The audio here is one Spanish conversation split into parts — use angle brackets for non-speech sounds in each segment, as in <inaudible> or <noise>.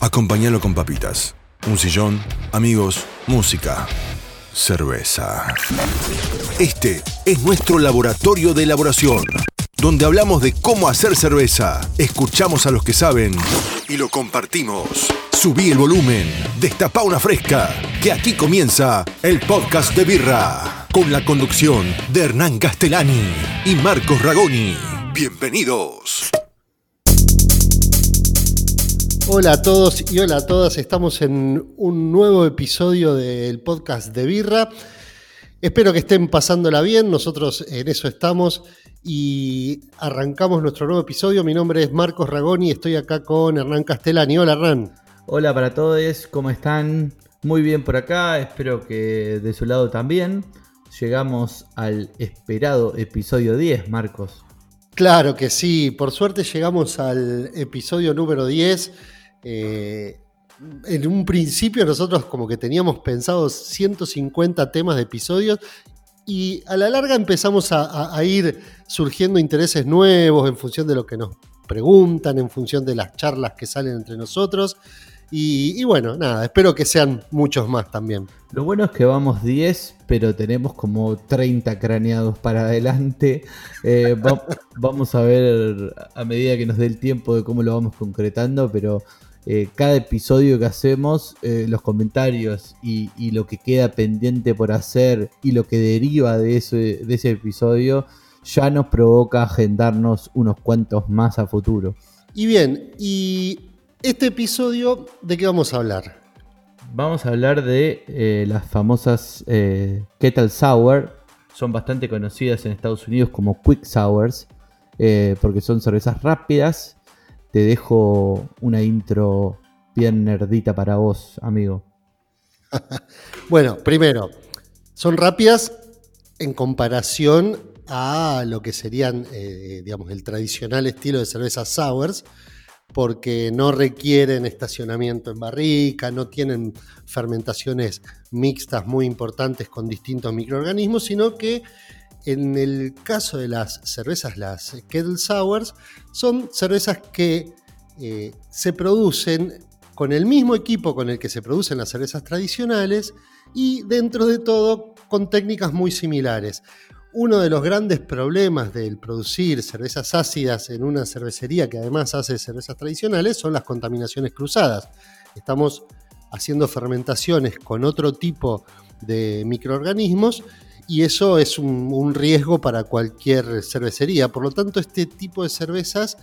Acompáñalo con papitas, un sillón, amigos, música, cerveza. Este es nuestro laboratorio de elaboración, donde hablamos de cómo hacer cerveza, escuchamos a los que saben y lo compartimos. Subí el volumen, destapa una fresca, que aquí comienza el podcast de Birra, con la conducción de Hernán Castellani y Marcos Ragoni. Bienvenidos. Hola a todos y hola a todas, estamos en un nuevo episodio del podcast de Birra. Espero que estén pasándola bien, nosotros en eso estamos y arrancamos nuestro nuevo episodio. Mi nombre es Marcos Ragoni y estoy acá con Hernán Castellani. Hola Hernán. Hola para todos, ¿cómo están? Muy bien por acá, espero que de su lado también. Llegamos al esperado episodio 10, Marcos. Claro que sí, por suerte llegamos al episodio número 10. Eh, en un principio nosotros como que teníamos pensados 150 temas de episodios y a la larga empezamos a, ir surgiendo intereses nuevos en función de lo que nos preguntan, en función de las charlas que salen entre nosotros. Y, bueno, nada, espero que sean muchos más también. Lo bueno es que vamos 10, pero tenemos como 30 craneados para adelante. Eh, vamos a ver a medida que nos dé el tiempo de cómo lo vamos concretando, pero eh, cada episodio que hacemos, eh, los comentarios y, lo que queda pendiente por hacer y lo que deriva de ese, de ese episodio ya nos provoca agendarnos unos cuantos más a futuro. Y bien, y este episodio, ¿de qué vamos a hablar? Vamos a hablar de eh, las famosas Kettle Sour. Son bastante conocidas en Estados Unidos como Quick Sours, porque son cervezas rápidas. Te dejo una intro bien nerdita para vos, amigo. <laughs> bueno, primero, son rápidas en comparación a lo que serían, digamos, el tradicional estilo de cervezas sours, porque no requieren estacionamiento en barrica, no tienen fermentaciones mixtas muy importantes con distintos microorganismos, sino que en el caso de las cervezas, las Kettle Sours, son cervezas que eh, se producen con el mismo equipo con el que se producen las cervezas tradicionales y dentro de todo con técnicas muy similares. Uno de los grandes problemas del producir cervezas ácidas en una cervecería que además hace cervezas tradicionales son las contaminaciones cruzadas. Estamos haciendo fermentaciones con otro tipo de microorganismos y eso es un, riesgo para cualquier cervecería. Por lo tanto, este tipo de cervezas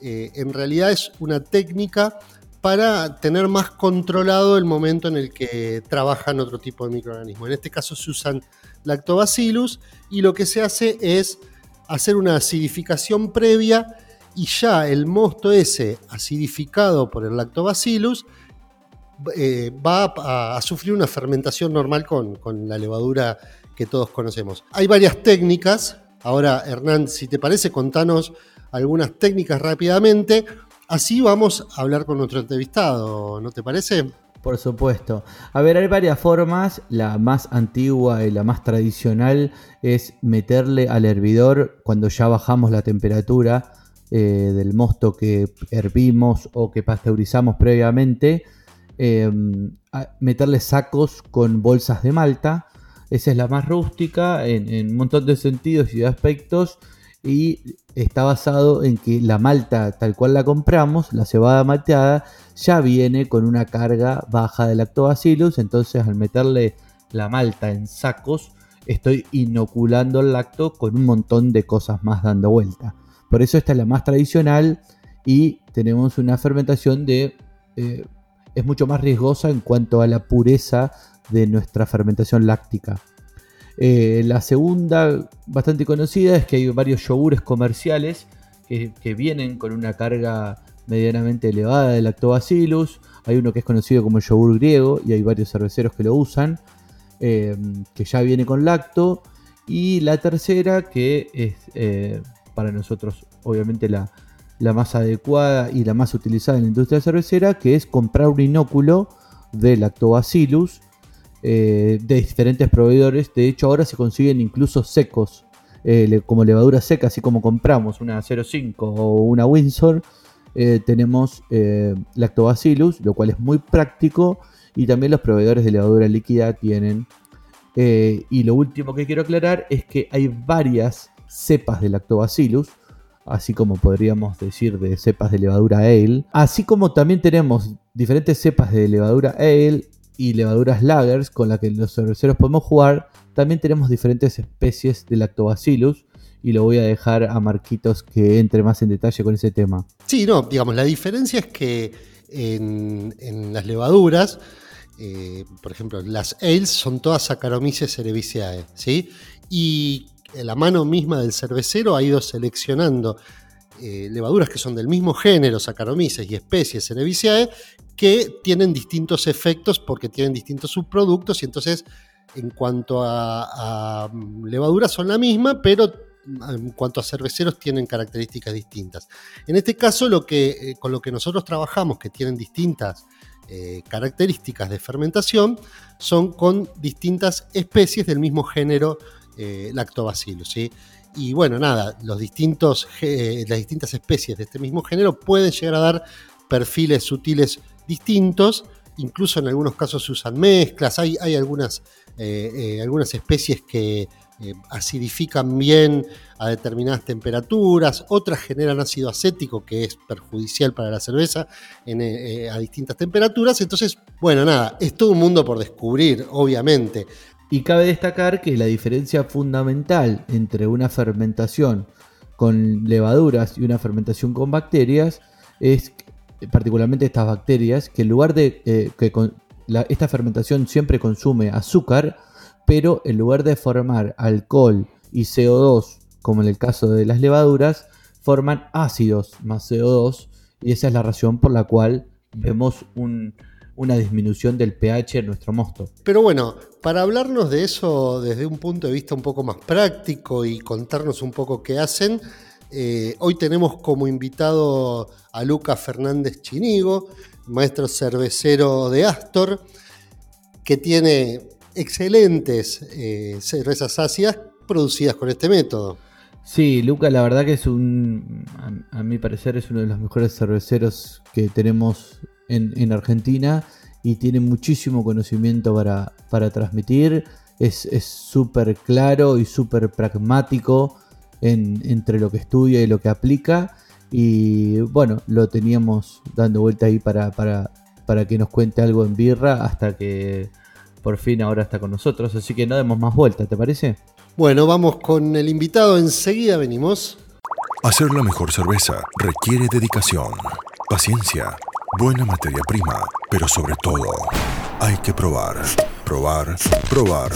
eh, en realidad es una técnica para tener más controlado el momento en el que trabajan otro tipo de microorganismos. En este caso se usan lactobacillus y lo que se hace es hacer una acidificación previa y ya el mosto ese acidificado por el lactobacillus eh, va a, sufrir una fermentación normal con, con la levadura que todos conocemos. Hay varias técnicas. Ahora, Hernán, si te parece, contanos algunas técnicas rápidamente. Así vamos a hablar con nuestro entrevistado, ¿no te parece? Por supuesto. A ver, hay varias formas. La más antigua y la más tradicional es meterle al hervidor cuando ya bajamos la temperatura eh, del mosto que hervimos o que pasteurizamos previamente. Em, meterle sacos con bolsas de malta. Esa es la más rústica en, un montón de sentidos y de aspectos y está basado en que la malta tal cual la compramos, la cebada malteada, ya viene con una carga baja de lactobacillus, entonces al meterle la malta en sacos, estoy inoculando el lacto con un montón de cosas más dando vuelta. Por eso esta es la más tradicional y tenemos una fermentación de... Eh, es mucho más riesgosa en cuanto a la pureza de nuestra fermentación láctica. Eh, la segunda, bastante conocida, es que hay varios yogures comerciales que, vienen con una carga medianamente elevada de lactobacillus. Hay uno que es conocido como yogur griego y hay varios cerveceros que lo usan, eh, que ya viene con lacto. Y la tercera, que es eh, para nosotros obviamente la, la más adecuada y la más utilizada en la industria cervecera, que es comprar un inóculo de lactobacillus eh, de diferentes proveedores. De hecho, ahora se consiguen incluso secos, eh, como levadura seca, así como compramos una 05 o una Windsor. eh, tenemos lactobacillus, lo cual es muy práctico, y también los proveedores de levadura líquida tienen. Y lo último que quiero aclarar es que hay varias cepas de lactobacillus, así como podríamos decir de cepas de levadura ale, así como también tenemos diferentes cepas de levadura ale y levaduras lagers con las que los cerveceros podemos jugar, también tenemos diferentes especies de lactobacillus y lo voy a dejar a Marquitos que entre más en detalle con ese tema. Sí, no, digamos, la diferencia es que en, las levaduras, eh, por ejemplo, las ales son todas Saccharomyces cerevisiae, ¿sí? Y la mano misma del cervecero ha ido seleccionando eh, levaduras que son del mismo género, Saccharomyces y especies Cerevisiae, que tienen distintos efectos porque tienen distintos subproductos y entonces en cuanto a, levaduras son la misma, pero en cuanto a cerveceros tienen características distintas. En este caso, lo que, eh, con lo que nosotros trabajamos, que tienen distintas eh, características de fermentación, son con distintas especies del mismo género eh, lactobacillus. Y bueno, nada, los distintos, las distintas especies de este mismo género pueden llegar a dar perfiles sutiles distintos, incluso en algunos casos se usan mezclas, hay, hay algunas, eh, eh, algunas especies que acidifican bien a determinadas temperaturas, otras generan ácido acético que es perjudicial para la cerveza a distintas temperaturas, entonces, bueno, nada, es todo un mundo por descubrir, obviamente. Y cabe destacar que la diferencia fundamental entre una fermentación con levaduras y una fermentación con bacterias es particularmente estas bacterias que en lugar de eh, que esta fermentación siempre consume azúcar, pero en lugar de formar alcohol y CO2 como en el caso de las levaduras, forman ácidos más CO2 y esa es la razón por la cual vemos un, una disminución del pH en nuestro mosto. Pero bueno, para hablarnos de eso desde un punto de vista un poco más práctico y contarnos un poco qué hacen, eh, hoy tenemos como invitado a Lucas Fernández Chinigo, maestro cervecero de Astor, que tiene excelentes eh, cervezas ácidas producidas con este método. Sí, Lucas, la verdad que es un, a, mi parecer, es uno de los mejores cerveceros que tenemos en, Argentina y tiene muchísimo conocimiento para, para transmitir. Es súper claro y súper pragmático entre lo que estudia y lo que aplica. Y bueno, lo teníamos dando vuelta ahí para, para, para que nos cuente algo en birra hasta que por fin ahora está con nosotros. Así que no demos más vuelta, ¿te parece? Bueno, vamos con el invitado. Enseguida venimos. Hacer la mejor cerveza requiere dedicación, paciencia buena materia prima, pero sobre todo hay que probar, probar, probar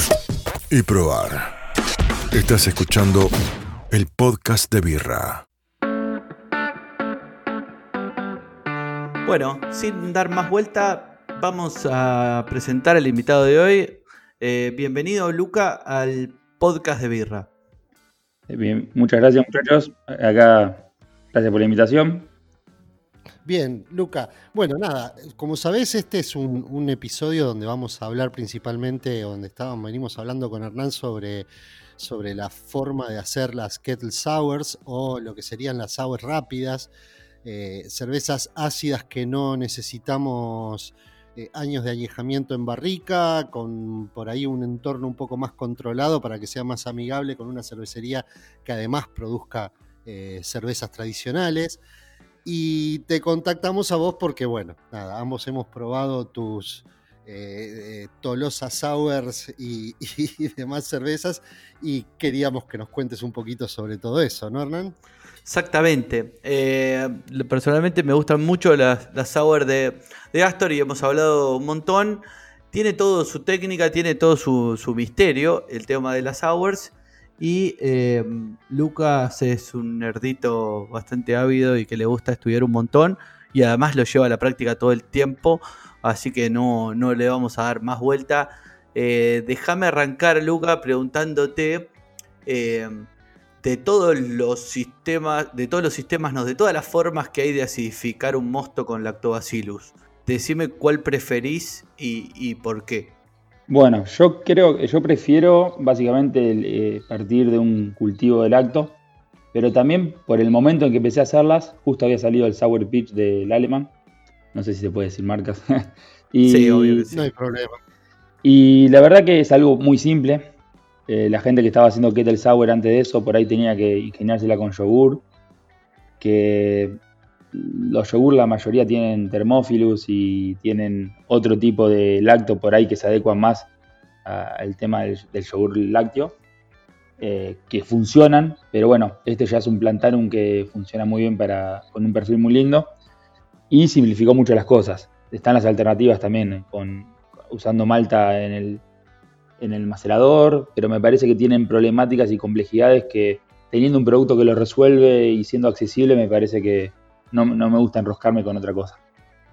y probar. Estás escuchando el podcast de Birra. Bueno, sin dar más vuelta, vamos a presentar al invitado de hoy. Eh, bienvenido, Luca, al podcast de Birra. Bien, muchas gracias, muchachos. Acá, gracias por la invitación. Bien, Luca. Bueno, nada, como sabés, este es un, episodio donde vamos a hablar principalmente, donde estábamos, venimos hablando con Hernán sobre, sobre la forma de hacer las kettle sours o lo que serían las sours rápidas, eh, cervezas ácidas que no necesitamos eh, años de añejamiento en barrica, con por ahí un entorno un poco más controlado para que sea más amigable con una cervecería que además produzca eh, cervezas tradicionales. Y te contactamos a vos porque, bueno, nada, ambos hemos probado tus eh, eh Tolosa Sours <laughs> y, demás cervezas y queríamos que nos cuentes un poquito sobre todo eso, ¿no, Hernán? Exactamente. Eh, personalmente me gustan mucho las, las de, Astor y hemos hablado un montón. Tiene todo su técnica, tiene todo su, su misterio, el tema de las sours. Y eh, Lucas es un nerdito bastante ávido y que le gusta estudiar un montón. Y además lo lleva a la práctica todo el tiempo. Así que no, no le vamos a dar más vuelta. Eh, déjame arrancar, Lucas, preguntándote eh, de todos los sistemas, de todos los sistemas, no, de todas las formas que hay de acidificar un mosto con lactobacillus. Decime cuál preferís y por qué. Bueno, yo creo que yo prefiero básicamente eh, partir de un cultivo de lacto, pero también por el momento en que empecé a hacerlas, justo había salido el Sour Pitch del alemán. No sé si se puede decir marcas. <laughs> y, sí, obvio No hay problema. Y la verdad que es algo muy simple. Eh, la gente que estaba haciendo Kettle Sour antes de eso, por ahí tenía que ingeniársela con yogur. Que los yogur la mayoría tienen termófilus y tienen otro tipo de lacto por ahí que se adecuan más al tema del, yogur lácteo. Eh, que funcionan, pero bueno, este ya es un plantarum que funciona muy bien para, con un perfil muy lindo y simplificó mucho las cosas. Están las alternativas también con, usando malta en el, en el macerador, pero me parece que tienen problemáticas y complejidades que teniendo un producto que lo resuelve y siendo accesible, me parece que no, me gusta enroscarme con otra cosa.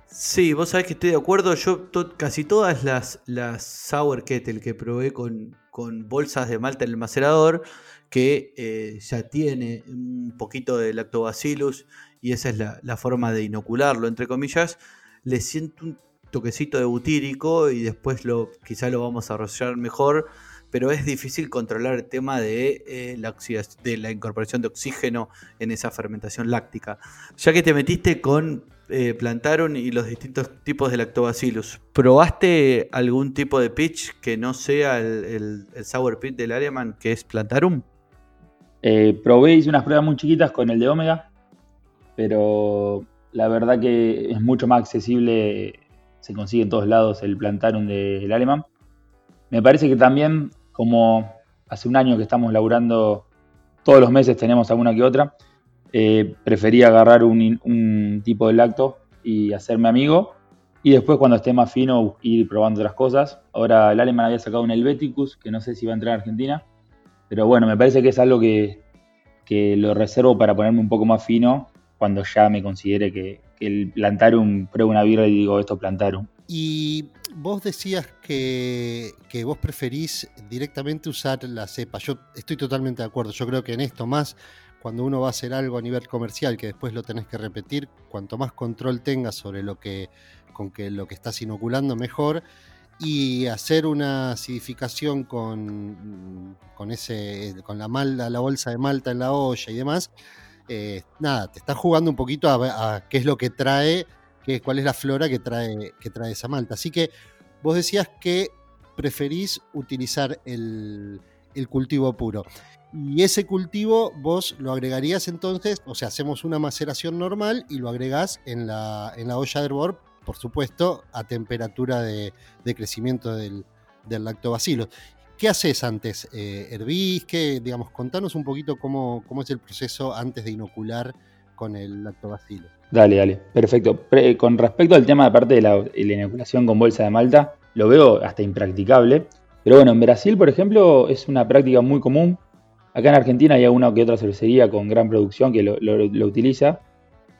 Sí, vos sabés que estoy de acuerdo. Yo casi todas las, las Sour Kettle que probé con, con bolsas de malta en el macerador, que eh, ya tiene un poquito de lactobacillus y esa es la, la, forma de inocularlo, entre comillas, le siento un toquecito de butírico y después lo, quizá lo vamos a rociar mejor, pero es difícil controlar el tema de, eh, la, de la incorporación de oxígeno en esa fermentación láctica. Ya que te metiste con eh, Plantaron y los distintos tipos de lactobacillus, ¿probaste algún tipo de pitch que no sea el, sour pitch del Aleman, que es Plantarum? Eh, probé, hice unas pruebas muy chiquitas con el de Omega, pero la verdad que es mucho más accesible se consigue en todos lados el plantarum del alemán. Me parece que también, como hace un año que estamos laburando, todos los meses tenemos alguna que otra, eh, prefería agarrar un, tipo de lacto y hacerme amigo. Y después, cuando esté más fino, ir probando otras cosas. Ahora el alemán había sacado un Helveticus, que no sé si va a entrar a Argentina. Pero bueno, me parece que es algo que, que lo reservo para ponerme un poco más fino cuando ya me considere que, el plantarum, pruebo una birra y digo esto plantarum. Y vos decías que, vos preferís directamente usar la cepa. Yo estoy totalmente de acuerdo. Yo creo que en esto más, cuando uno va a hacer algo a nivel comercial, que después lo tenés que repetir, cuanto más control tengas sobre lo que, con que lo que estás inoculando, mejor. Y hacer una acidificación con, con, ese, con la, malta, la bolsa de malta en la olla y demás, eh, nada, te estás jugando un poquito a, qué es lo que trae, qué, cuál es la flora que trae, que trae esa malta. Así que vos decías que preferís utilizar el, cultivo puro. Y ese cultivo vos lo agregarías entonces, o sea, hacemos una maceración normal y lo agregás en la, en la olla de hervor, por supuesto, a temperatura de, crecimiento del, del lactobacilo. ¿Qué haces antes? Eh, ¿Hervís? digamos, contanos un poquito cómo, cómo, es el proceso antes de inocular con el lactobacilo. Dale, dale, perfecto. con respecto al tema de parte de la, inoculación con bolsa de malta, lo veo hasta impracticable. Pero bueno, en Brasil, por ejemplo, es una práctica muy común. Acá en Argentina hay alguna que otra cervecería con gran producción que lo, utiliza.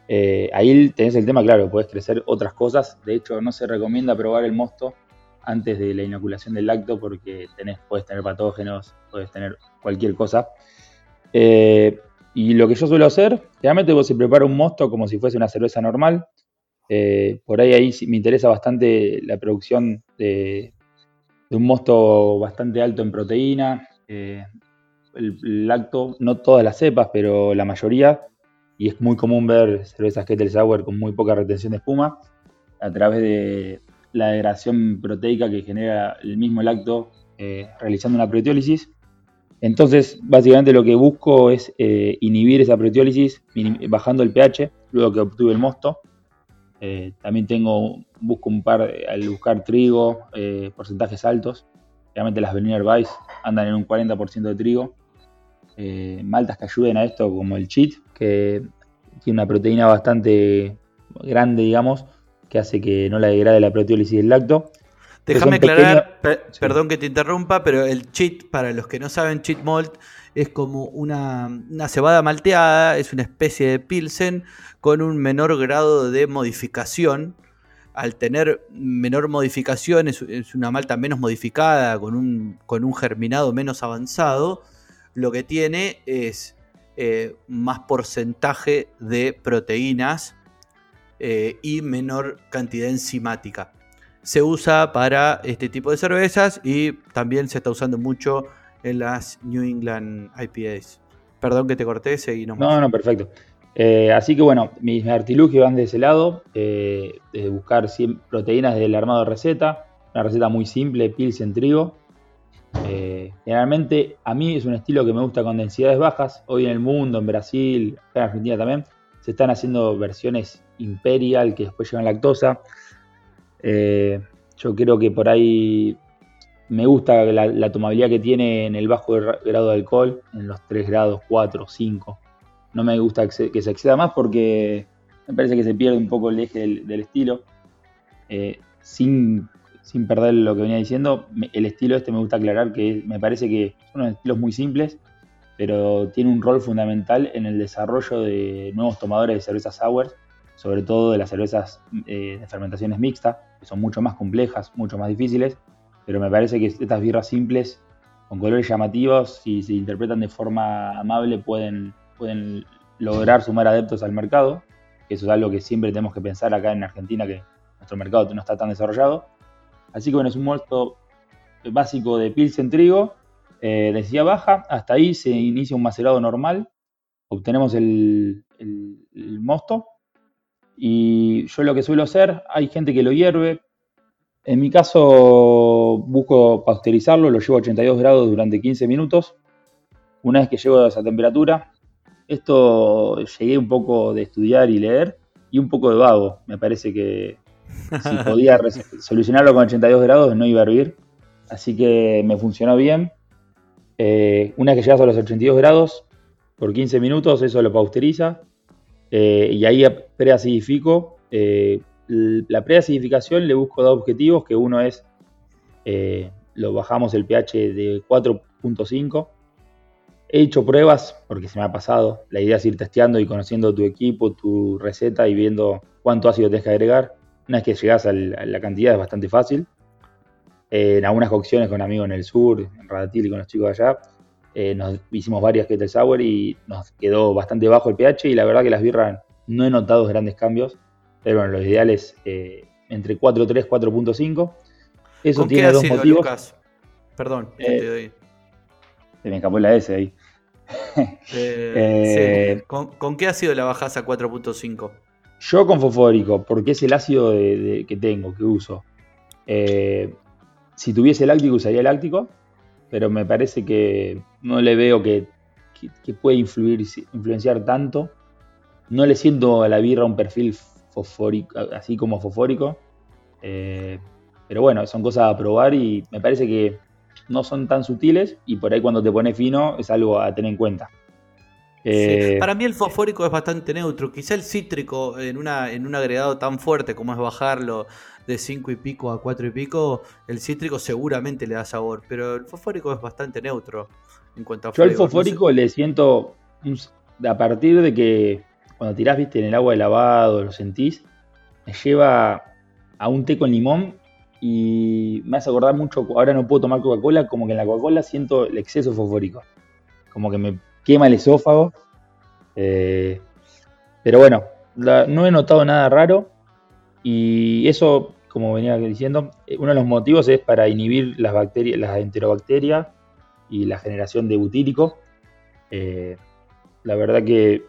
Eh, ahí tenés el tema, claro, puedes crecer otras cosas. De hecho, no se recomienda probar el mosto antes de la inoculación del lacto porque tenés, puedes tener patógenos, puedes tener cualquier cosa. Eh, y lo que yo suelo hacer, realmente vos se prepara un mosto como si fuese una cerveza normal. Eh, por ahí, ahí me interesa bastante la producción de, un mosto bastante alto en proteína. Eh, el, lacto, no todas las cepas, pero la mayoría. Y es muy común ver cervezas Kettle Sour con muy poca retención de espuma a través de, la degradación proteica que genera el mismo lacto eh, realizando una proteólisis. Entonces, básicamente lo que busco es eh, inhibir esa proteólisis bajando el pH, luego que obtuve el mosto. Eh, también tengo, busco un par, al buscar trigo, porcentajes altos. Realmente las Berliner Weiss andan en un 40% de trigo. maltas que ayuden a esto, como el cheat, que tiene una proteína bastante grande, digamos, que hace que no la degrade la proteólisis del lacto. Déjame aclarar, perdón que te interrumpa, pero el cheat, para los que no saben, cheat malt es como una, cebada malteada, es una especie de pilsen con un menor grado de modificación. Al tener menor modificación, es, una malta menos modificada, con un, con un, germinado menos avanzado, lo que tiene es eh, más porcentaje de proteínas eh, y menor cantidad enzimática. Se usa para este tipo de cervezas y también se está usando mucho en las New England IPAs. Perdón que te corté, seguí nomás. No, no, perfecto. Eh, así que bueno, mis artilugios van de ese lado, eh, de buscar proteínas del armado de receta, una receta muy simple, pilsen trigo. Eh, generalmente a mí es un estilo que me gusta con densidades bajas. Hoy en el mundo, en Brasil, en Argentina también, se están haciendo versiones imperial que después llevan lactosa. Yo creo que por ahí me gusta la, tomabilidad que tiene en el bajo grado de alcohol, en los 3 grados, 4, 5. No me gusta que se, exceda más porque me parece que se pierde un poco el eje del, estilo. Eh, sin, perder lo que venía diciendo, el estilo este me gusta aclarar que me parece que son unos estilos muy simples, pero tiene un rol fundamental en el desarrollo de nuevos tomadores de cervezas sour, sobre todo de las cervezas eh, de fermentaciones mixtas, que son mucho más complejas, mucho más difíciles pero me parece que estas birras simples, con colores llamativos, si se interpretan de forma amable, pueden, pueden lograr sumar adeptos al mercado, eso es algo que siempre tenemos que pensar acá en Argentina, que nuestro mercado no está tan desarrollado. Así que bueno, es un mosto básico de pilsen trigo, eh, densidad baja, hasta ahí se inicia un macerado normal, obtenemos el, el mosto, y yo lo que suelo hacer, hay gente que lo hierve, en mi caso, busco pasteurizarlo, lo llevo a 82 grados durante 15 minutos. Una vez que llego a esa temperatura, esto llegué un poco de estudiar y leer y un poco de vago. Me parece que si <laughs> podía solucionarlo con 82 grados no iba a hervir. Así que me funcionó bien. Eh, una vez que llegas a los 82 grados, por 15 minutos, eso lo pasteuriza. Eh, y ahí preacidifico eh, la preacidificación le busco dos objetivos, que uno es, eh, lo bajamos el pH de 4.5. He hecho pruebas, porque se me ha pasado, la idea es ir testeando y conociendo tu equipo, tu receta y viendo cuánto ácido tienes que agregar. Una vez que llegas a la cantidad es bastante fácil. Eh, en algunas cocciones con amigos en el sur, en Radatil y con los chicos allá, eh, nos hicimos varias kettle sour y nos quedó bastante bajo el pH y la verdad que las birras no he notado grandes cambios pero bueno, lo ideal es eh, entre 4.3 4.5. Eso tiene dos motivos. Perdón, eh, te doy. Se me escapó la S ahí. Eh, <laughs> ¿Con, qué ácido la bajas a 4.5? Yo con fosfórico, porque es el ácido que tengo, que uso. si tuviese láctico, usaría láctico, pero me parece que no le veo que, que puede influir, influenciar tanto. No le siento a la birra un perfil fosfórico, así como fosfórico. Eh, pero bueno, son cosas a probar y me parece que no son tan sutiles y por ahí cuando te pones fino es algo a tener en cuenta. Eh, para mí el fosfórico es bastante neutro. Quizá el cítrico en, una, en un agregado tan fuerte como es bajarlo de 5 y pico a 4 y pico, el cítrico seguramente le da sabor, pero el fosfórico es bastante neutro en cuanto a Yo al fosfórico le siento a partir de que cuando tirás, viste, en el agua de lavado, lo sentís, me lleva a un té con limón y me hace acordar mucho, ahora no puedo tomar Coca-Cola, como que en la Coca-Cola siento el exceso fosfórico, como que me quema el esófago. Eh, pero bueno, no he notado nada raro. Y eso, como venía diciendo, uno de los motivos es para inhibir las bacterias, las enterobacterias y la generación de butírico. Eh, la verdad que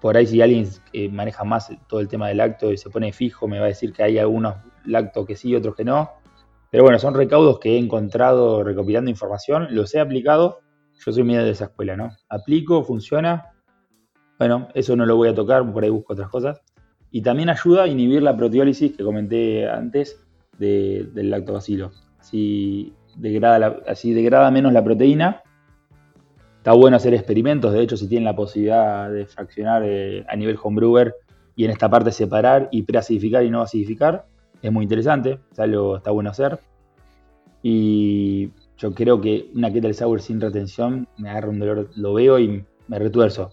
por ahí si alguien eh, maneja más todo el tema del lacto y se pone fijo, me va a decir que hay algunos lactos que sí, otros que no. Pero bueno, son recaudos que he encontrado recopilando información, los he aplicado. Yo soy medio de esa escuela, ¿no? Aplico, funciona. Bueno, eso no lo voy a tocar, por ahí busco otras cosas. Y también ayuda a inhibir la proteólisis que comenté antes del lactobacilo. Degrada, así degrada menos la proteína Está bueno hacer experimentos, de hecho, si tienen la posibilidad de fraccionar eh, a nivel homebrewer y en esta parte separar y preacidificar y no acidificar, es muy interesante, es algo está bueno hacer. Y yo creo que una kettle sour sin retención me agarra un dolor, lo veo y me retuerzo.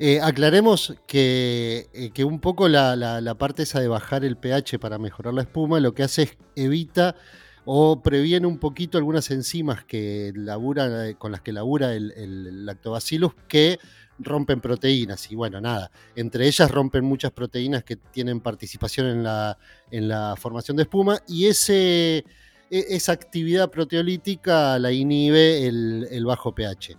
Eh, aclaremos que, eh, que, un poco la, la, parte esa de bajar el pH para mejorar la espuma lo que hace es evita o previene un poquito algunas enzimas que labura, eh, con las que labura el, lactobacillus que rompen proteínas y bueno, nada, entre ellas rompen muchas proteínas que tienen participación en la, en la formación de espuma y ese, e, esa actividad proteolítica la inhibe el, bajo pH.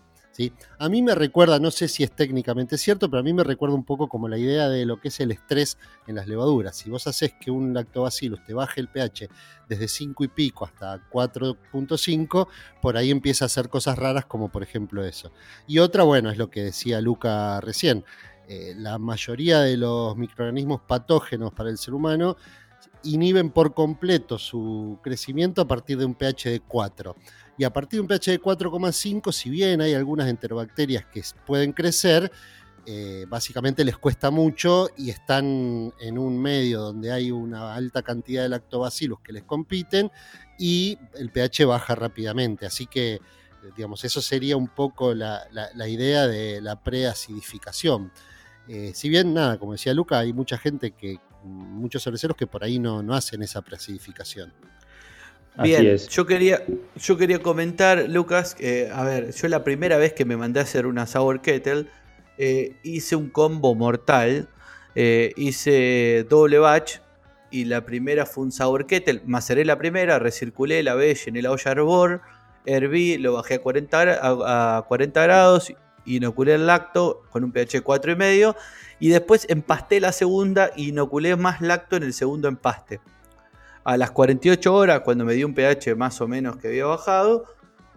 A mí me recuerda, no sé si es técnicamente cierto, pero a mí me recuerda un poco como la idea de lo que es el estrés en las levaduras. Si vos haces que un lactobacillus te baje el pH desde 5 y pico hasta 4.5, por ahí empieza a hacer cosas raras como por ejemplo eso. Y otra, bueno, es lo que decía Luca recién. Eh, la mayoría de los microorganismos patógenos para el ser humano inhiben por completo su crecimiento a partir de un pH de 4. Y a partir de un pH de 4,5, si bien hay algunas enterobacterias que pueden crecer, eh, básicamente les cuesta mucho y están en un medio donde hay una alta cantidad de lactobacillus que les compiten y el pH baja rápidamente. Así que, digamos, eso sería un poco la, idea de la preacidificación. Eh, si bien, nada, como decía Luca, hay mucha gente que, muchos cerveceros que por ahí no, no hacen esa preacidificación. Bien, yo quería, yo quería comentar, Lucas, a ver, yo la primera vez que me mandé a hacer una Sour Kettle, eh, hice un combo mortal, eh, hice doble batch y la primera fue un Sour Kettle, maceré la primera, recirculé, la vez, llené la olla arbor, herví, lo bajé a 40, a, 40 grados, inoculé el lacto con un pH 4,5 y después empasté la segunda e inoculé más lacto en el segundo empaste a las 48 horas, cuando me dio un pH más o menos que había bajado,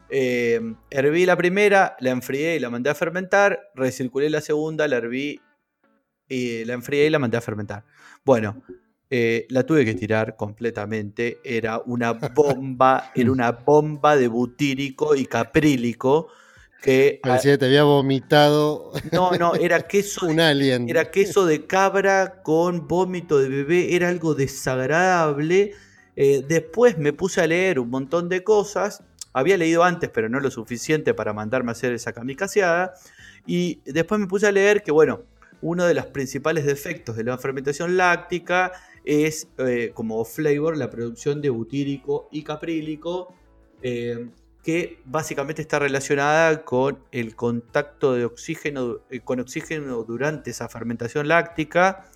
eh, herví la primera, la enfrié y la mandé a fermentar, recirculé la segunda, la herví y la enfrié y la mandé a fermentar. Bueno, eh, la tuve que tirar completamente, era una bomba, era una bomba de butírico y caprílico que Parecía que te había vomitado. No, no, era <laughs> queso. un alien. Era queso de cabra con vómito de bebé. Era algo desagradable. Eh, después me puse a leer un montón de cosas. Había leído antes, pero no lo suficiente para mandarme a hacer esa kamikazeada. Y después me puse a leer que, bueno, uno de los principales defectos de la fermentación láctica es, eh, como flavor, la producción de butírico y caprílico. Eh, que básicamente está relacionada con el contacto de oxígeno, eh, con oxígeno durante esa fermentación láctica.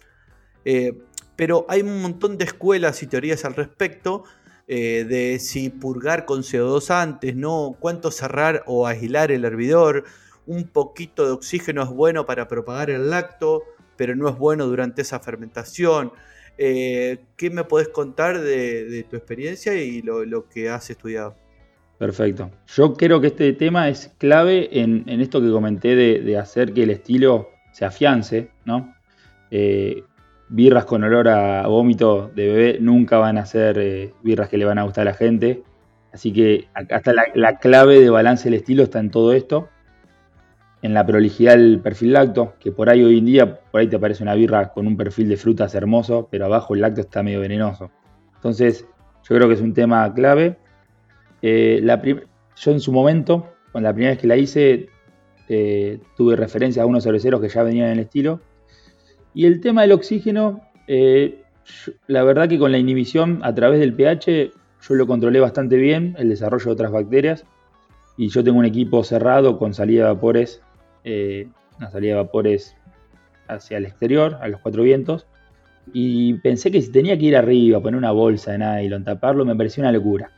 Eh, pero hay un montón de escuelas y teorías al respecto eh, de si purgar con CO2 antes, ¿no? cuánto cerrar o aislar el hervidor. Un poquito de oxígeno es bueno para propagar el lacto, pero no es bueno durante esa fermentación. ¿Qué me podés contar de, tu experiencia y lo que has estudiado? Perfecto. Yo creo que este tema es clave en, esto que comenté de, hacer que el estilo se afiance, ¿no? Eh, birras con olor a vómito de bebé nunca van a ser eh, birras que le van a gustar a la gente. Así que hasta la, la, clave de balance del estilo está en todo esto. En la prolijidad del perfil lacto, que por ahí hoy en día, por ahí te aparece una birra con un perfil de frutas hermoso, pero abajo el lacto está medio venenoso. Entonces, yo creo que es un tema clave. Eh, yo en su momento, cuando la primera vez que la hice, eh, tuve referencia a unos cerveceros que ya venían en el estilo. Y el tema del oxígeno, eh, la verdad que con la inhibición a través del pH, yo lo controlé bastante bien, el desarrollo de otras bacterias. Y yo tengo un equipo cerrado con salida de vapores, una salida de vapores hacia el exterior, a los cuatro vientos. Y pensé que si tenía que ir arriba, poner una bolsa de nylon, taparlo, me pareció una locura.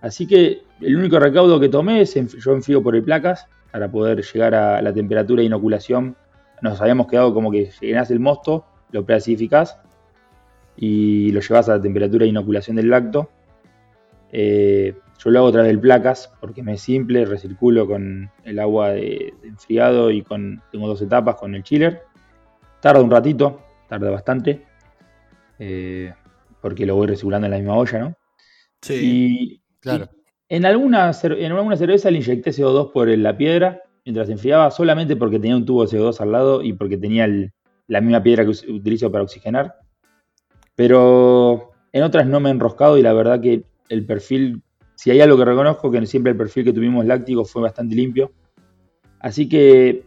Así que el único recaudo que tomé es yo enfrío por el placas para poder llegar a la temperatura de inoculación. Nos habíamos quedado como que llenás el mosto, lo preacidificás y lo llevas a la temperatura de inoculación del lacto. Eh, yo lo hago a través del placas porque me es simple, recirculo con el agua de, enfriado y con tengo dos etapas con el chiller. Tarda un ratito, tarda bastante, eh, porque lo voy recirculando en la misma olla, ¿no? Sí. Claro. En alguna, en alguna cerveza le inyecté CO2 por la piedra mientras enfriaba, solamente porque tenía un tubo de CO2 al lado y porque tenía la misma piedra que utilizo para oxigenar. Pero en otras no me he enroscado y la verdad que el perfil, si hay algo que reconozco, que siempre el perfil que tuvimos láctico fue bastante limpio. Así que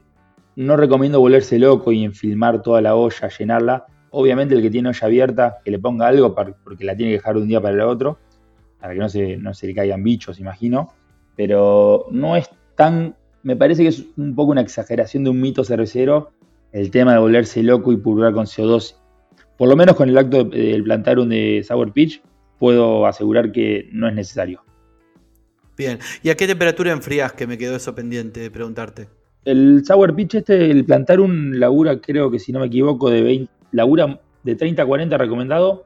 no recomiendo volverse loco y enfilmar toda la olla, llenarla. Obviamente el que tiene olla abierta, que le ponga algo porque la tiene que dejar de un día para el otro para que no se, no se le caigan bichos, imagino. Pero no es tan. Me parece que es un poco una exageración de un mito cervecero el tema de volverse loco y purgar con CO2. Por lo menos con el acto del plantar un de Sour Pitch, puedo asegurar que no es necesario. Bien. ¿Y a qué temperatura enfrías? Que me quedó eso pendiente de preguntarte. El Sour Pitch este, el plantar un labura, creo que si no me equivoco, de 20, labura de 30 a 40 recomendado,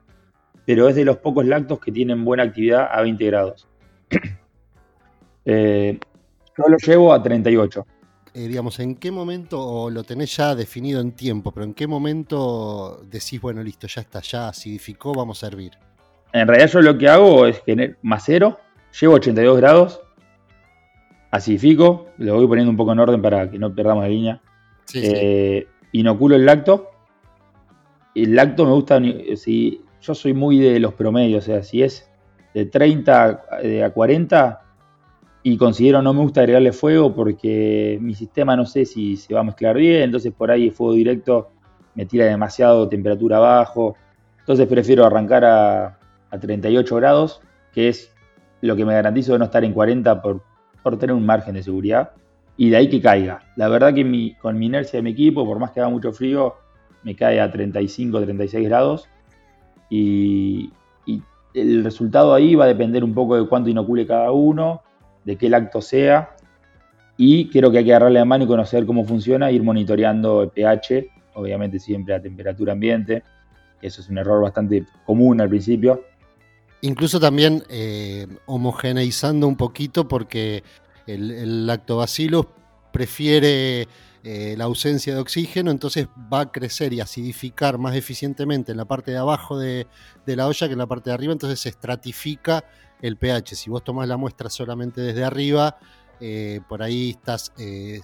pero es de los pocos lactos que tienen buena actividad a 20 grados. <clears throat> eh, yo lo llevo a 38. Eh, digamos, ¿en qué momento, o lo tenés ya definido en tiempo, pero en qué momento decís, bueno, listo, ya está, ya acidificó, vamos a hervir? En realidad yo lo que hago es que macero, llevo 82 grados, acidifico, lo voy poniendo un poco en orden para que no perdamos la línea. Eh, inoculo el lacto. El lacto me gusta, si yo soy muy de los promedios, o sea, si es de 30 a 40 y considero no me gusta agregarle fuego porque mi sistema no sé si se va a mezclar bien, entonces por ahí el fuego directo me tira demasiado temperatura abajo, entonces prefiero arrancar a, a 38 grados, que es lo que me garantizo de no estar en 40 por por tener un margen de seguridad y de ahí que caiga. La verdad que con mi inercia de mi equipo, por más que haga mucho frío, me cae a 35, 36 grados y, el resultado ahí va a depender un poco de cuánto inocule cada uno, de qué lacto sea y creo que hay que agarrarle la mano y conocer cómo funciona, ir monitoreando el pH, obviamente siempre a temperatura ambiente, eso es un error bastante común al principio, Incluso también eh, homogeneizando un poquito porque el, lactobacillus prefiere eh, la ausencia de oxígeno, entonces va a crecer y acidificar más eficientemente en la parte de abajo de, la olla que en la parte de arriba, entonces se estratifica el pH. Si vos tomás la muestra solamente desde arriba, eh, por ahí estás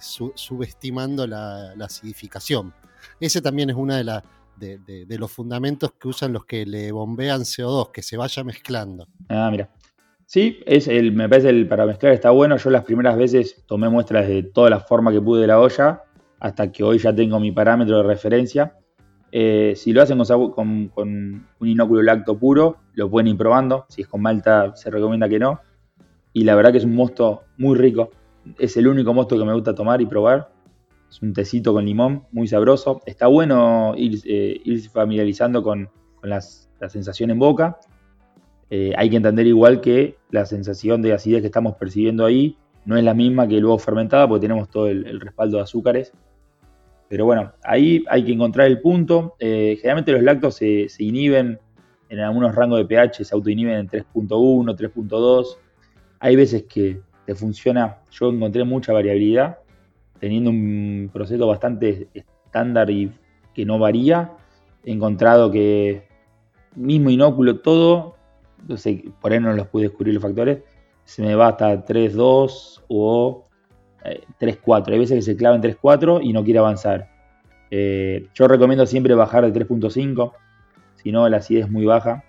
subestimando la, acidificación. Ese también es una de, de, los fundamentos que usan los que le bombean CO2, que se vaya mezclando. Ah, mira. Sí, es el, me parece el para mezclar está bueno. Yo las primeras veces tomé muestras de toda la forma que pude de la olla, hasta que hoy ya tengo mi parámetro de referencia. Eh, si lo hacen con, un inóculo lacto puro, lo pueden ir probando. Si es con malta, se recomienda que no. Y la verdad que es un mosto muy rico. Es el único mosto que me gusta tomar y probar. Es un tecito con limón, muy sabroso. Está bueno ir, eh, familiarizando con, la sensación en boca. Eh, hay que entender igual que la sensación de acidez que estamos percibiendo ahí no es la misma que luego fermentada porque tenemos todo el, respaldo de azúcares. Pero bueno, ahí hay que encontrar el punto. Eh, generalmente los lactos se, se, inhiben en algunos rangos de pH, se autoinhiben en 3.1, 3.2. Hay veces que te funciona, yo encontré mucha variabilidad teniendo un proceso bastante estándar y que no varía, he encontrado que mismo inóculo todo, no sé, por ahí no los pude descubrir los factores, se me va hasta 3.2 o 3.4. Eh, Hay veces que se clava en 3.4 y no quiere avanzar. Eh, yo recomiendo siempre bajar de 3.5, si no la acidez es muy baja.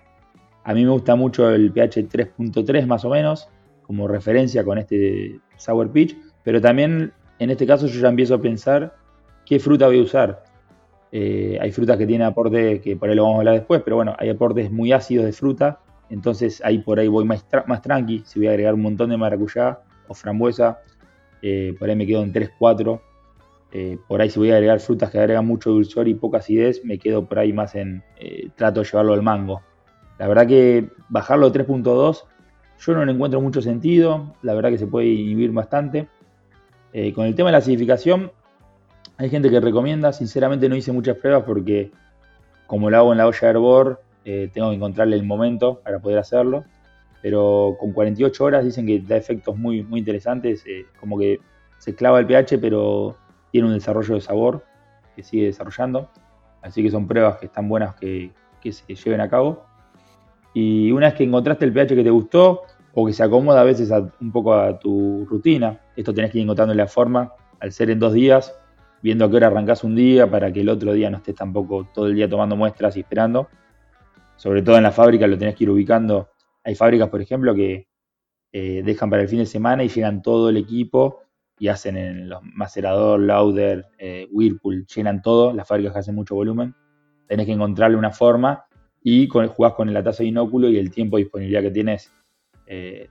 A mí me gusta mucho el pH 3.3 más o menos, como referencia con este Sour Pitch, pero también en este caso yo ya empiezo a pensar qué fruta voy a usar. Eh, hay frutas que tienen aportes, que por ahí lo vamos a hablar después, pero bueno, hay aportes muy ácidos de fruta, entonces ahí por ahí voy más, más tranqui, si voy a agregar un montón de maracuyá o frambuesa, eh, por ahí me quedo en 3, 4. Eh, por ahí si voy a agregar frutas que agregan mucho dulzor y poca acidez, me quedo por ahí más en trato de llevarlo al mango. La verdad que bajarlo de 3.2 yo no le encuentro mucho sentido, la verdad que se puede inhibir bastante. Eh, con el tema de la acidificación, hay gente que recomienda, sinceramente no hice muchas pruebas porque como lo hago en la olla de hervor, eh, tengo que encontrarle el momento para poder hacerlo. Pero con 48 horas dicen que da efectos muy, muy interesantes, eh, como que se clava el pH, pero tiene un desarrollo de sabor que sigue desarrollando. Así que son pruebas que están buenas que, que se lleven a cabo. Y una vez que encontraste el pH que te gustó, o que se acomoda a veces un poco a tu rutina. Esto tenés que ir encontrando la forma, al ser en dos días, viendo a qué hora arrancás un día para que el otro día no estés tampoco todo el día tomando muestras y esperando. Sobre todo en la fábrica lo tenés que ir ubicando. Hay fábricas, por ejemplo, que eh, dejan para el fin de semana y llegan todo el equipo y hacen en los macerador, Lauder, eh, Whirlpool, llenan todo, las fábricas que hacen mucho volumen. Tenés que encontrarle una forma y con, jugás con la tasa de inóculo y el tiempo de disponibilidad que tienes eh,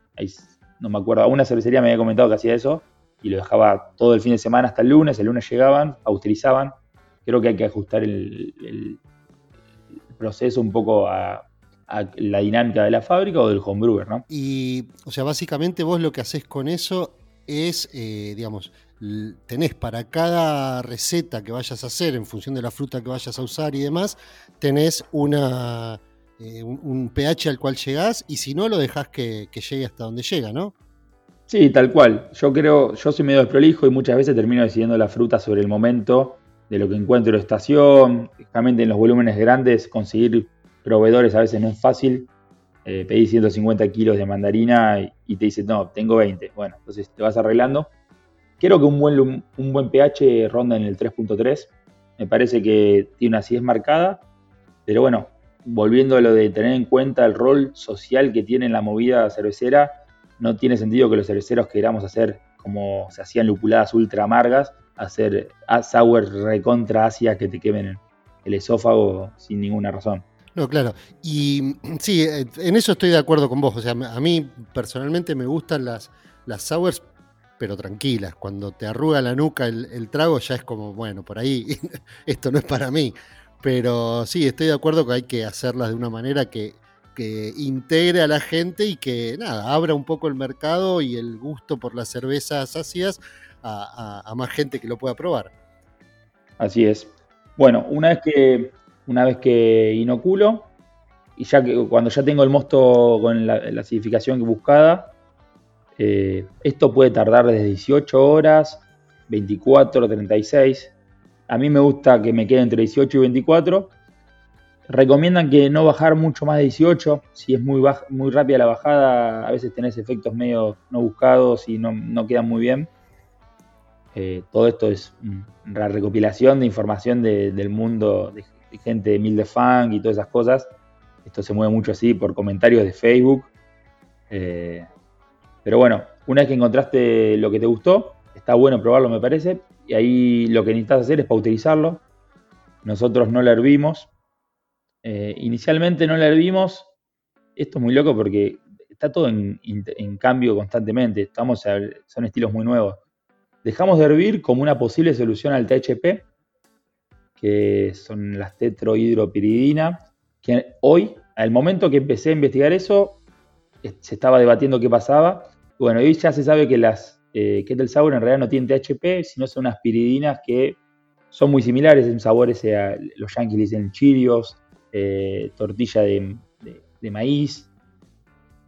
no me acuerdo, una cervecería me había comentado que hacía eso y lo dejaba todo el fin de semana hasta el lunes. El lunes llegaban, utilizaban Creo que hay que ajustar el, proceso un poco a, a la dinámica de la fábrica o del homebrewer, ¿no? Y, o sea, básicamente vos lo que haces con eso es, eh, digamos, tenés para cada receta que vayas a hacer en función de la fruta que vayas a usar y demás, tenés una, eh, un, pH al cual llegás y si no lo dejás que, llegue hasta donde llega, ¿no? Sí, tal cual. Yo creo, yo soy medio desprolijo y muchas veces termino decidiendo la fruta sobre el momento de lo que encuentro en estación. Realmente en los volúmenes grandes conseguir proveedores a veces no es fácil. Eh, pedís 150 kilos de mandarina y, te dicen, no, tengo 20. Bueno, entonces te vas arreglando. Creo que un buen, un buen pH ronda en el 3.3. Me parece que tiene una acidez marcada. Pero bueno, volviendo a lo de tener en cuenta el rol social que tiene la movida cervecera, no tiene sentido que los cerveceros queramos hacer como se hacían lupuladas ultra amargas, hacer sour recontra ácidas que te quemen el esófago sin ninguna razón. No, claro. Y <clears throat> sí, eh, en eso estoy de acuerdo con vos. O sea, a mí personalmente me gustan las, las sours, pero tranquilas. Cuando te arruga la nuca el, trago, ya es como, bueno, por ahí, <laughs> esto no es para mí. Pero sí, estoy de acuerdo que hay que hacerlas de una manera que, que integre a la gente y que, nada, abra un poco el mercado y el gusto por las cervezas ácidas a, a más gente que lo pueda probar. Así es. Bueno, una vez que una vez que inoculo, y ya que cuando ya tengo el mosto con la, acidificación buscada, eh, esto puede tardar desde 18 horas, 24, 36. A mí me gusta que me quede entre 18 y 24. Recomiendan que no bajar mucho más de 18. Si es muy, muy rápida la bajada, a veces tenés efectos medio no buscados y no, quedan muy bien. Eh, todo esto es la recopilación de información del mundo de, gente de Mil de Funk y todas esas cosas. Esto se mueve mucho así por comentarios de Facebook. Eh, pero bueno, una vez que encontraste lo que te gustó, está bueno probarlo me parece. Y ahí lo que necesitas hacer es pauterizarlo. Nosotros no la hervimos. Eh, inicialmente no la hervimos. Esto es muy loco porque está todo en, cambio constantemente. Estamos son estilos muy nuevos. Dejamos de hervir como una posible solución al THP que son las tetrohidropiridina, que hoy, al momento que empecé a investigar eso, se estaba debatiendo qué pasaba. Bueno, hoy ya se sabe que las eh, Kettle Sour en realidad no tienen THP, sino son unas piridinas que son muy similares en sabores a los yankees dicen chirios, eh, tortilla de, maíz,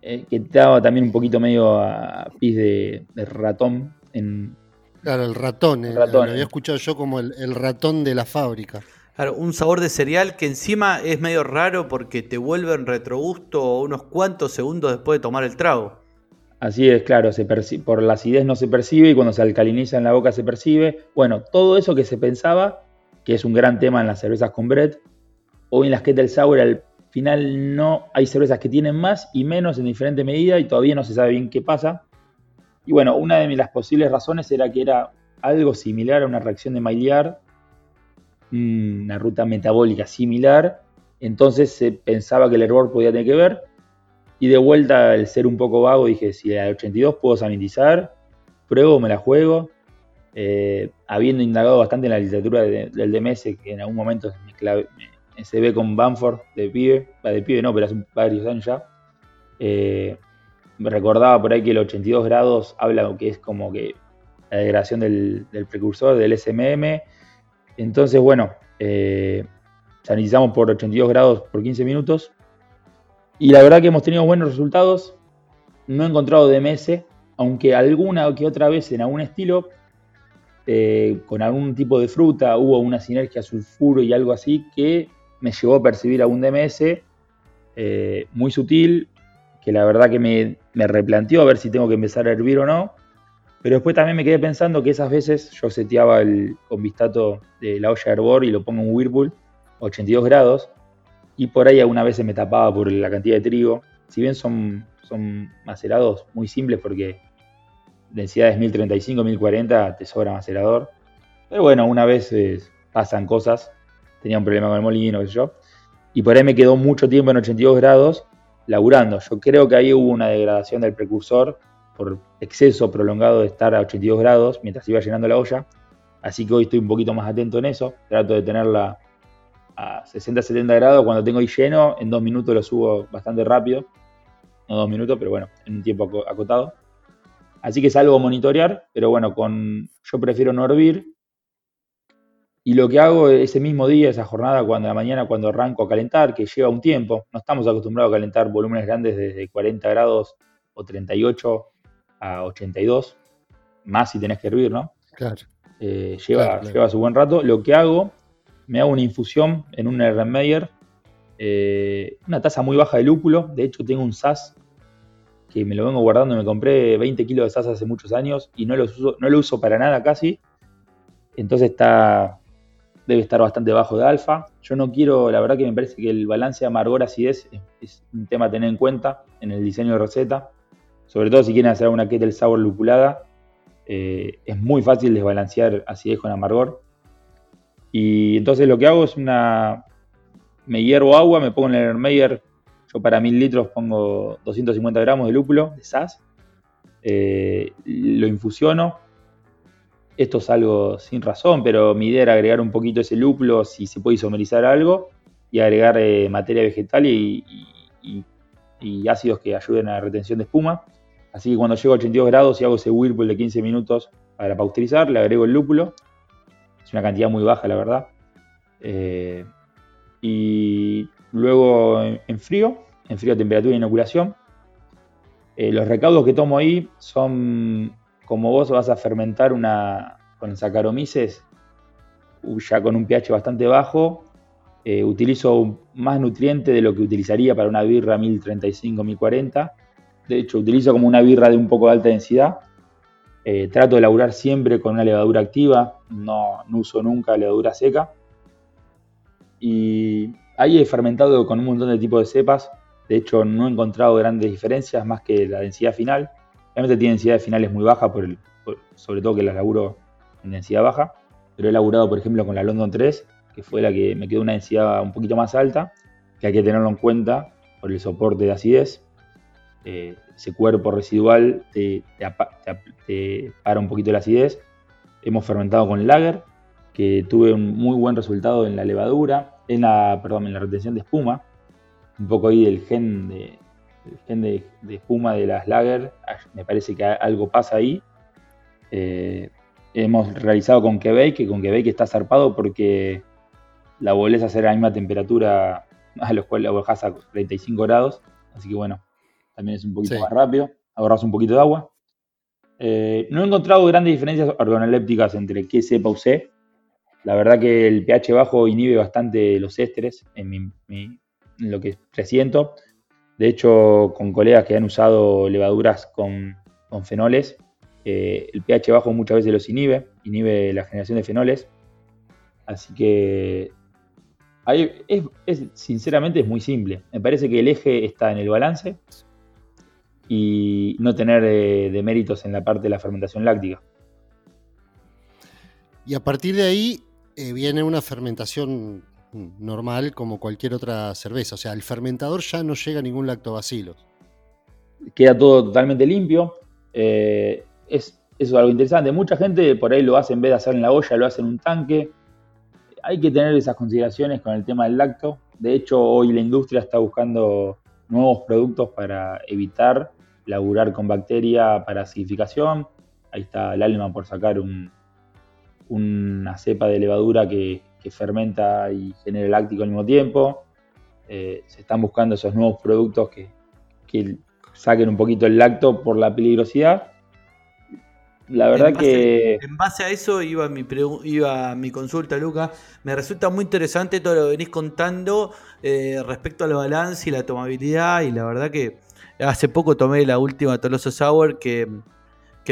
eh, que daba también un poquito medio a pis de, de ratón Claro, el ratón. Eh, lo había escuchado yo como el, ratón de la fábrica. Claro, un sabor de cereal que encima es medio raro porque te vuelve en retrogusto unos cuantos segundos después de tomar el trago. Así es, claro, se por la acidez no se percibe y cuando se alcaliniza en la boca se percibe. Bueno, todo eso que se pensaba, que es un gran tema en las cervezas con Brett, hoy en las Kettle Sour al final no hay cervezas que tienen más y menos en diferente medida y todavía no se sabe bien qué pasa. Y bueno, una de las posibles razones era que era algo similar a una reacción de Maillard, una ruta metabólica similar, entonces se pensaba que el hervor podía tener que ver, y de vuelta al ser un poco vago dije, si al 82 puedo sanitizar, pruebo, me la juego, eh, habiendo indagado bastante en la literatura del DMS, que en algún momento se ve con Banford de pibe, de pibe no, pero hace varios años ya, eh, recordaba por ahí que el 82 grados habla que es como que la degradación del, precursor, del SMM. Entonces, bueno, eh, sanitizamos por 82 grados por 15 minutos. Y la verdad que hemos tenido buenos resultados. No he encontrado DMS, aunque alguna que otra vez en algún estilo, eh, con algún tipo de fruta, hubo una sinergia sulfuro y algo así que me llevó a percibir algún DMS eh, muy sutil, que la verdad que me, me replanteó a ver si tengo que empezar a hervir o no. Pero después también me quedé pensando que esas veces yo seteaba el convistato de la olla de hervor y lo pongo en Whirlpool, 82 grados, y por ahí alguna vez se me tapaba por la cantidad de trigo. Si bien son, son macerados muy simples porque densidades 1035, 1040 te sobra macerador. Pero bueno, una vez pasan cosas. Tenía un problema con el molino, qué sé yo. Y por ahí me quedó mucho tiempo en 82 grados laburando. Yo creo que ahí hubo una degradación del precursor por exceso prolongado de estar a 82 grados mientras iba llenando la olla. Así que hoy estoy un poquito más atento en eso. Trato de tenerla a 60-70 grados, cuando tengo ahí lleno, en dos minutos lo subo bastante rápido. No dos minutos, pero bueno, en un tiempo acotado. Así que es algo monitorear, pero bueno, con yo prefiero no hervir. Y lo que hago ese mismo día, esa jornada, cuando la mañana, cuando arranco a calentar, que lleva un tiempo, no estamos acostumbrados a calentar volúmenes grandes desde 40 grados o 38 a 82, más si tenés que hervir, ¿no? Claro. Eh, lleva, lleva su buen rato. Lo que hago, me hago una infusión en un Erlenmeyer, eh, una tasa muy baja de lúpulo. De hecho, tengo un SAS que me lo vengo guardando. Me compré 20 kilos de SAS hace muchos años y no lo uso, no lo uso para nada casi. Entonces está, debe estar bastante bajo de alfa. Yo no quiero, la verdad que me parece que el balance de amargor-acidez es, es, un tema a tener en cuenta en el diseño de receta. Sobre todo si quieren hacer una kettle sour lupulada, eh, es muy fácil desbalancear acidez con amargor. Y entonces lo que hago es una... Me hiervo agua, me pongo en el Meyer, yo para mil litros pongo 250 gramos de lúpulo, de SAS, eh, lo infusiono. Esto es algo sin razón, pero mi idea era agregar un poquito ese lúpulo si se puede isomerizar algo y agregar eh, materia vegetal y, ácidos que ayuden a la retención de espuma. Así que cuando llego a 82 grados y hago ese whirlpool de 15 minutos para pausterizar, le agrego el lúpulo. Es una cantidad muy baja, la verdad. Eh, y luego en frío, en frío temperatura de inoculación. Eh, los recaudos que tomo ahí son como vos vas a fermentar una con Saccharomyces, ya con un pH bastante bajo. Eh, utilizo más nutriente de lo que utilizaría para una birra 1035-1040 de hecho, utilizo como una birra de un poco de alta densidad. Eh, trato de laburar siempre con una levadura activa, no, uso nunca levadura seca. Y ahí he fermentado con un montón de tipos de cepas. De hecho, no he encontrado grandes diferencias más que la densidad final. Realmente tiene densidades finales muy bajas, por el, sobre todo que las laburo en densidad baja. Pero he laburado, por ejemplo, con la London 3, que fue la que me quedó una densidad un poquito más alta, que hay que tenerlo en cuenta por el soporte de acidez. Eh, ese cuerpo residual te, para un poquito la acidez. Hemos fermentado con lager, que tuve un muy buen resultado en la levadura, en la, perdón, en la retención de espuma. Un poco ahí del gen de, gen de, espuma de las lager, me parece que algo pasa ahí. Eh, hemos realizado con Quebec, que con Quebec está zarpado porque la volvés a hacer a la misma temperatura a los cuales la bajas a 35 grados. Así que bueno, también es un poquito más rápido, ahorras un poquito de agua. Eh, no he encontrado grandes diferencias organolépticas entre qué cepa usé. La verdad que el pH bajo inhibe bastante los ésteres en, lo que presiento. De hecho, con colegas que han usado levaduras con, fenoles, eh, el pH bajo muchas veces los inhibe, inhibe la generación de fenoles. Así que sinceramente es muy simple. Me parece que el eje está en el balance y no tener eh, deméritos en la parte de la fermentación láctica. Y a partir de ahí eh, viene una fermentación normal como cualquier otra cerveza. O sea, el fermentador ya no llega a ningún lactobacilos. Queda todo totalmente limpio. Eh, es, algo interesante. Mucha gente por ahí lo hace en vez de hacer en la olla, lo hace en un tanque. Hay que tener esas consideraciones con el tema del lacto. De hecho, hoy la industria está buscando nuevos productos para evitar laburar con bacteria para acidificación. Ahí está el alma por sacar una cepa de levadura que, fermenta y genera láctico al mismo tiempo. Eh, se están buscando esos nuevos productos que, saquen un poquito el lacto por la peligrosidad. La verdad que. En base a eso iba mi, iba mi consulta, Luca. Me resulta muy interesante todo lo que venís contando eh, respecto al balance y la tomabilidad. Y la verdad que Hace poco tomé la última Toloso Sour que,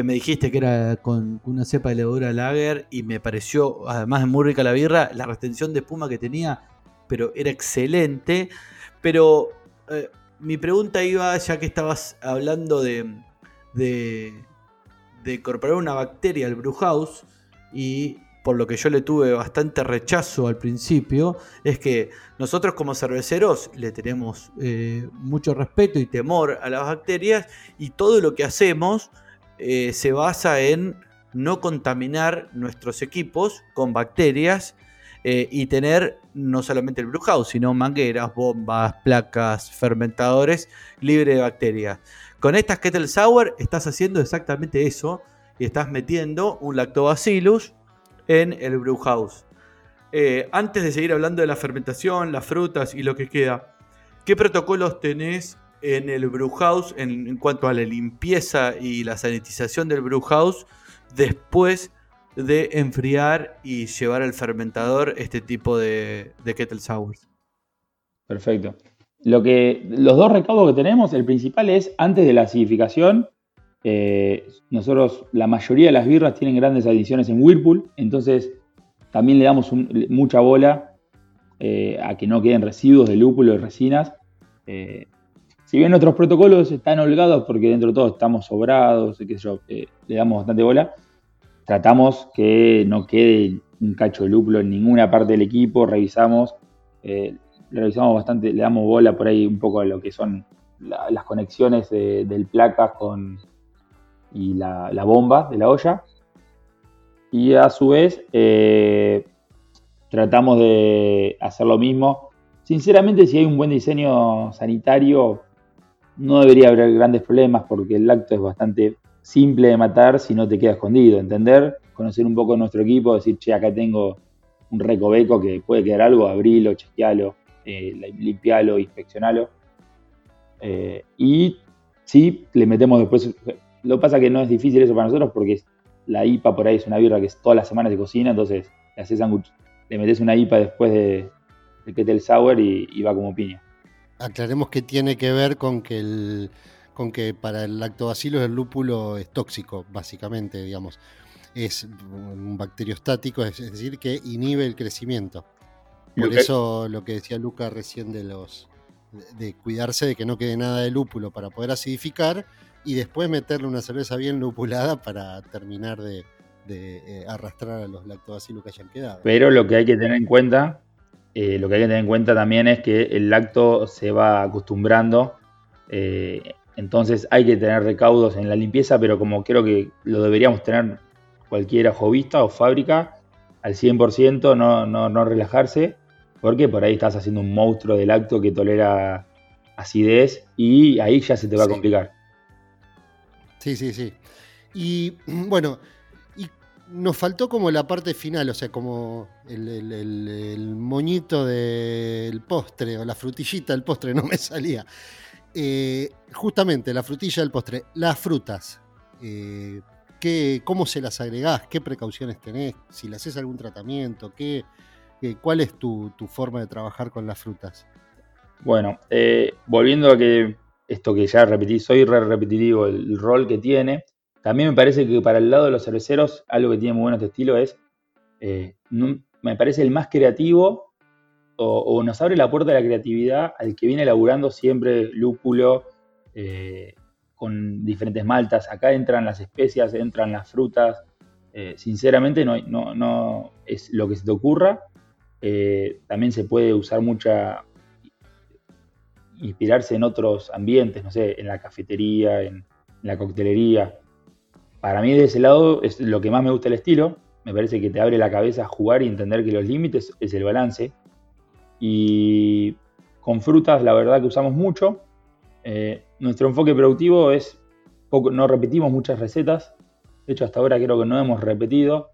me dijiste que era con una cepa de levadura lager y me pareció, además de muy rica la birra, la retención de espuma que tenía, pero era excelente. Pero eh, mi pregunta iba, ya que estabas hablando de, de, de incorporar una bacteria al Brewhouse y por lo que yo le tuve bastante rechazo al principio, es que nosotros como cerveceros le tenemos eh, mucho respeto y temor a las bacterias y todo lo que hacemos eh, se basa en no contaminar nuestros equipos con bacterias eh, y tener no solamente el house, sino mangueras, bombas, placas, fermentadores libre de bacterias. Con estas Kettle Sour estás haciendo exactamente eso y estás metiendo un lactobacillus en el brewhouse. Eh, antes de seguir hablando de la fermentación, las frutas y lo que queda, ¿qué protocolos tenés en el brewhouse en, en cuanto a la limpieza y la sanitización del brewhouse después de enfriar y llevar al fermentador este tipo de, kettle sours. Perfecto. Lo que, los dos recaudos que tenemos, el principal es antes de la acidificación. Eh, nosotros, la mayoría de las birras tienen grandes adiciones en Whirlpool, entonces también le damos mucha bola eh, a que no queden residuos de lúpulo y resinas. Eh, si bien nuestros protocolos están holgados porque dentro de todo estamos sobrados, qué sé yo, le damos bastante bola, tratamos que no quede un cacho de lúpulo en ninguna parte del equipo, revisamos, eh, revisamos bastante, le damos bola por ahí un poco a lo que son las conexiones del placas con y la, bomba de la olla. Y a su vez eh, tratamos de hacer lo mismo. Sinceramente, si hay un buen diseño sanitario, no debería haber grandes problemas porque el lacto es bastante simple de matar si no te queda escondido, entender, conocer un poco nuestro equipo, decir, che, acá tengo un recoveco que puede quedar algo, abrilo, chequealo, eh, limpialo, inspeccionalo. Eh, y sí, le metemos después. Lo que pasa que no es difícil eso para nosotros porque la IPA por ahí es una birra que todas las semanas se cocina, entonces le haces le metes una IPA después de, de Kettle Sour y, y va como piña. Aclaremos que tiene que ver con que el, con que para el lactobacillus el lúpulo es tóxico, básicamente, digamos. Es un bacteriostático, es decir, que inhibe el crecimiento. Por eso lo que decía Luca recién de los de cuidarse de que no quede nada de lúpulo para poder acidificar y después meterle una cerveza bien lupulada para terminar de, eh, arrastrar a los lactobacillus que hayan quedado. Pero lo que hay que tener en cuenta, eh, lo que hay que tener en cuenta también es que el lacto se va acostumbrando eh, entonces hay que tener recaudos en la limpieza, pero como creo que lo deberíamos tener cualquiera jovista o fábrica, al 100%, no, no, relajarse, porque por ahí estás haciendo un monstruo del acto que tolera acidez y ahí ya se te va a complicar. Sí, sí, sí. Y <clears throat> bueno, nos faltó como la parte final, o sea, como el, moñito del postre o la frutillita del postre, <laughs> no me salía. Eh, justamente la frutilla del postre, las frutas, eh, ¿cómo se las agregás? ¿Qué precauciones tenés? Si le haces algún tratamiento, ¿qué, ¿cuál es tu, forma de trabajar con las frutas? Bueno, eh, volviendo a que esto que ya repetí, soy re repetitivo el, rol que tiene, también me parece que para el lado de los cerveceros, algo que tiene muy bueno este estilo es, me parece el más creativo o, nos abre la puerta de la creatividad al que viene elaborando siempre lúpulo eh, con diferentes maltas. Acá entran las especias, entran las frutas. Eh, sinceramente no, no, es lo que se te ocurra. Eh, también se puede usar mucha, inspirarse en otros ambientes, no sé, en la cafetería, en, la coctelería. Para mí de ese lado es lo que más me gusta el estilo. Me parece que te abre la cabeza jugar y entender que los límites es el balance y con frutas, la verdad que usamos mucho. Eh, nuestro enfoque productivo es, poco, no repetimos muchas recetas. De hecho, hasta ahora creo que no hemos repetido.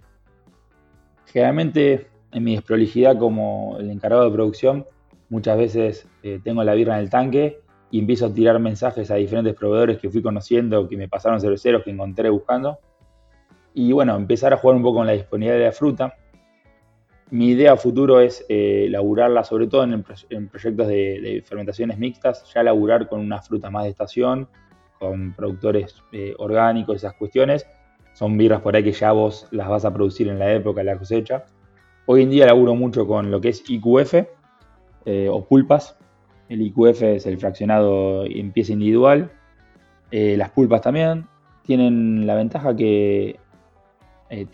Generalmente, en mi desprolijidad como el encargado de producción, muchas veces eh, tengo la birra en el tanque y empiezo a tirar mensajes a diferentes proveedores que fui conociendo, que me pasaron cerveceros, que encontré buscando. Y bueno, empezar a jugar un poco con la disponibilidad de la fruta mi idea futuro es eh, laburarla, sobre todo en, proyectos de, fermentaciones mixtas, ya laburar con una fruta más de estación, con productores eh, orgánicos, esas cuestiones. Son birras por ahí que ya vos las vas a producir en la época de la cosecha. Hoy en día laburo mucho con lo que es IQF eh, o pulpas. El IQF es el fraccionado en pieza individual. las pulpas también tienen la ventaja que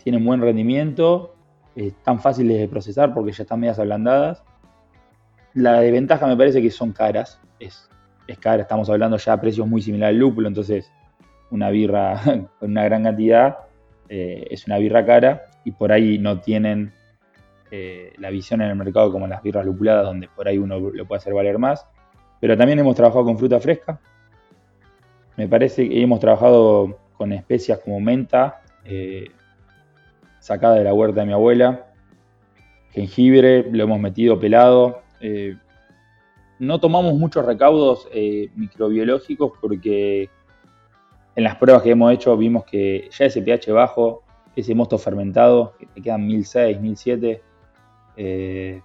tienen buen rendimiento tan fáciles de procesar porque ya están medias ablandadas. La desventaja me parece que son caras. Es, es cara, estamos hablando ya de precios muy similares al lúpulo, entonces una birra <laughs> con una gran cantidad eh, es una birra cara y por ahí no tienen eh, la visión en el mercado como las birras lupuladas, donde por ahí uno lo puede hacer valer más. Pero también hemos trabajado con fruta fresca. Me parece que hemos trabajado con especias como menta, eh, sacada de la huerta de mi abuela, jengibre, lo hemos metido pelado. Eh, no tomamos muchos recaudos microbiológicos porque en las pruebas que hemos hecho vimos que ya ese pH bajo, ese mosto fermentado, que te quedan 1006, 1007, eh,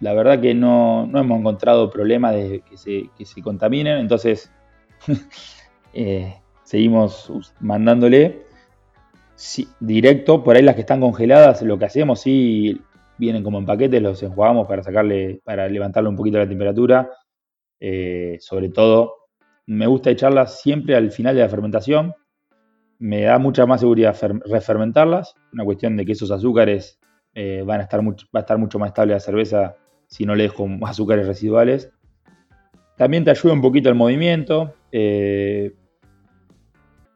la verdad que no, hemos encontrado problemas de que se, contaminen, entonces <laughs> eh, seguimos mandándole directo. Por ahí las que están congeladas, lo que hacemos sí vienen como en paquetes, los enjuagamos para sacarle, para levantarle un poquito la temperatura. Eh, sobre todo, me gusta echarlas siempre al final de la fermentación. Me da mucha más seguridad refermentarlas. Una cuestión de que esos azúcares eh, van a estar va a estar mucho más estable la cerveza si no le dejo <laughs> azúcares residuales. También te ayuda un poquito el movimiento. Eh,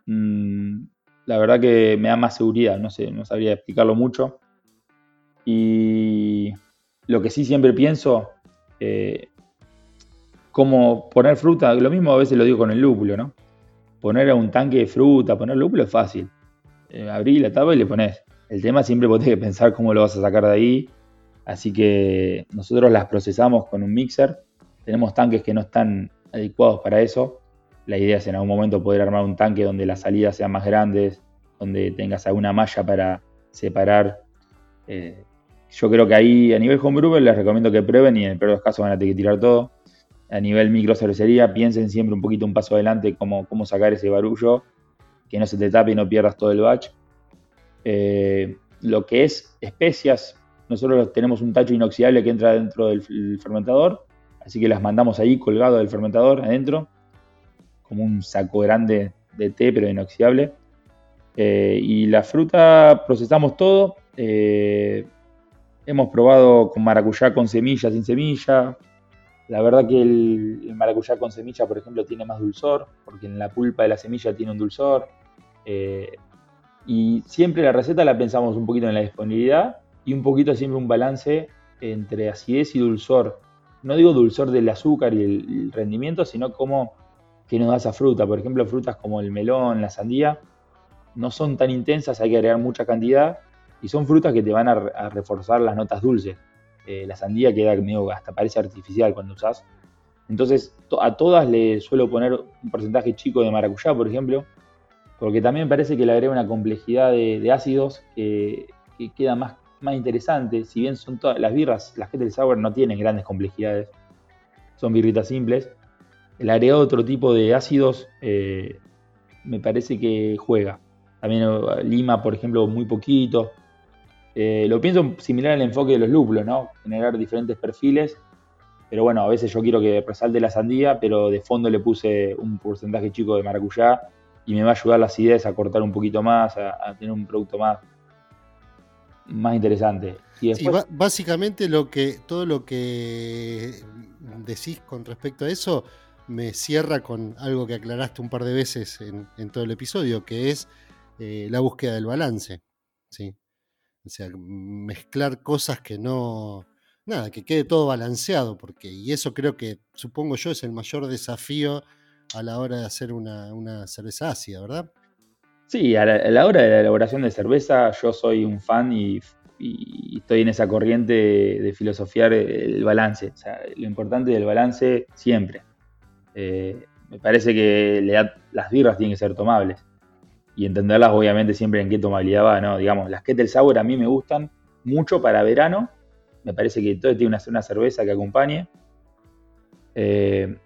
mm, la verdad que me da más seguridad, no sé, no sabría explicarlo mucho. Y lo que sí siempre pienso, eh, como poner fruta, lo mismo a veces lo digo con el lúpulo, ¿no? Poner a un tanque de fruta, poner lúpulo es fácil. abrir la tapa y le pones. El tema siempre vos tenés que pensar cómo lo vas a sacar de ahí. Así que nosotros las procesamos con un mixer. Tenemos tanques que no están adecuados para eso. La idea es en algún momento poder armar un tanque donde las salidas sean más grandes, donde tengas alguna malla para separar. Eh, yo creo que ahí a nivel homebrew les recomiendo que prueben y en el peor de los casos van a tener que tirar todo. A nivel micro cervecería piensen siempre un poquito un paso adelante cómo, cómo sacar ese barullo, que no se te tape y no pierdas todo el batch. Eh, lo que es especias, nosotros tenemos un tacho inoxidable que entra dentro del fermentador, así que las mandamos ahí colgado del fermentador adentro, como un saco grande de té, pero inoxidable. Eh, y la fruta procesamos todo. Eh, hemos probado con maracuyá con semilla, sin semilla. La verdad que el, maracuyá con semilla, por ejemplo, tiene más dulzor, porque en la pulpa de la semilla tiene un dulzor. Y siempre la receta la pensamos un poquito en la disponibilidad y un poquito siempre un balance entre acidez y dulzor. No digo dulzor del azúcar y el rendimiento, sino como que nos da esa fruta. Por ejemplo, frutas como el melón, la sandía, no son tan intensas, hay que agregar mucha cantidad y son frutas que te van a, reforzar las notas dulces. Eh, la sandía queda medio, hasta parece artificial cuando usas. Entonces, a todas le suelo poner un porcentaje chico de maracuyá, por ejemplo, porque también me parece que le agrega una complejidad de, ácidos que, queda más, más interesante. Si bien son todas las birras, las Kettle Sour no tienen grandes complejidades, son birritas simples. El agregado otro tipo de ácidos eh, me parece que juega. También eh, lima, por ejemplo, muy poquito. Eh, lo pienso similar al enfoque de los lúpulos, ¿no? Generar diferentes perfiles. Pero bueno, a veces yo quiero que resalte la sandía, pero de fondo le puse un porcentaje chico de maracuyá y me va a ayudar las ideas a cortar un poquito más, a, tener un producto más, más interesante. Y básicamente lo que, todo lo que decís con respecto a eso me cierra con algo que aclaraste un par de veces en, todo el episodio, que es eh, la búsqueda del balance. ¿sí? O sea, mezclar cosas que no. Nada, que quede todo balanceado, porque, y eso creo que, supongo yo, es el mayor desafío a la hora de hacer una, cerveza ácida, ¿verdad? Sí, a la, hora de la elaboración de cerveza yo soy un fan y, estoy en esa corriente de, filosofiar el balance. O sea, lo importante del balance siempre. Eh, me parece que las birras tienen que ser tomables y entenderlas obviamente siempre en qué tomabilidad va, ¿no? Digamos, las Kettle Sour a mí me gustan mucho para verano. Me parece que todo tiene una, una cerveza que acompañe. Eh,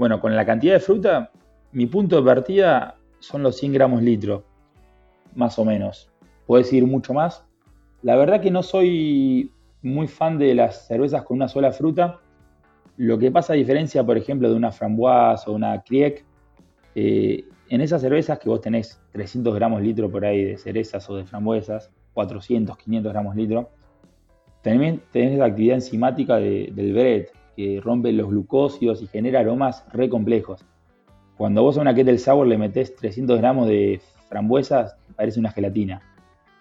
bueno, con la cantidad de fruta, mi punto de partida son los 100 gramos litro, más o menos. Puedes ir mucho más. La verdad que no soy muy fan de las cervezas con una sola fruta. Lo que pasa a diferencia, por ejemplo, de una framboise o una kriek, eh, en esas cervezas que vos tenés 300 gramos litro por ahí de cerezas o de frambuesas, 400, 500 gramos litro, también tenés la actividad enzimática del Brett, que rompe los glucósidos y genera aromas re complejos. Cuando vos a una kettle sour le metés 300 gramos de frambuesas, parece una gelatina.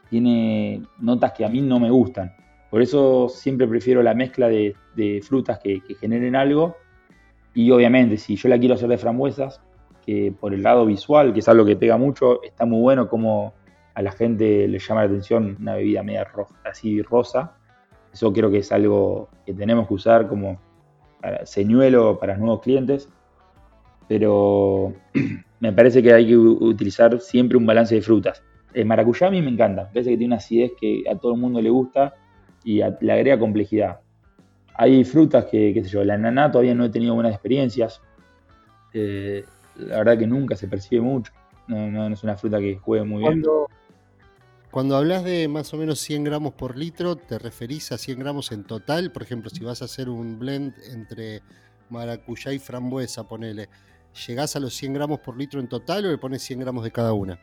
Tiene notas que a mí no me gustan. Por eso siempre prefiero la mezcla de, frutas que, generen algo. Y obviamente, si yo la quiero hacer de frambuesas, que por el lado visual, que es algo que pega mucho, está muy bueno como a la gente le llama la atención una bebida media roja, así rosa. Eso creo que es algo que tenemos que usar como señuelo para nuevos clientes. Pero <clears throat> me parece que hay que utilizar siempre un balance de frutas. El maracuyá a mí me encanta, me parece que tiene una acidez que a todo el mundo le gusta y le agrega complejidad. Hay frutas que, qué sé yo, la ananá todavía no he tenido buenas experiencias. Eh, la verdad que nunca se percibe mucho. No, es una fruta que juegue muy bien. Hablas de más o menos 100 gramos por litro, ¿te referís a 100 gramos en total? Por ejemplo, si vas a hacer un blend entre maracuyá y frambuesa, ponele, ¿llegás a los 100 gramos por litro en total o le pones 100 gramos de cada una?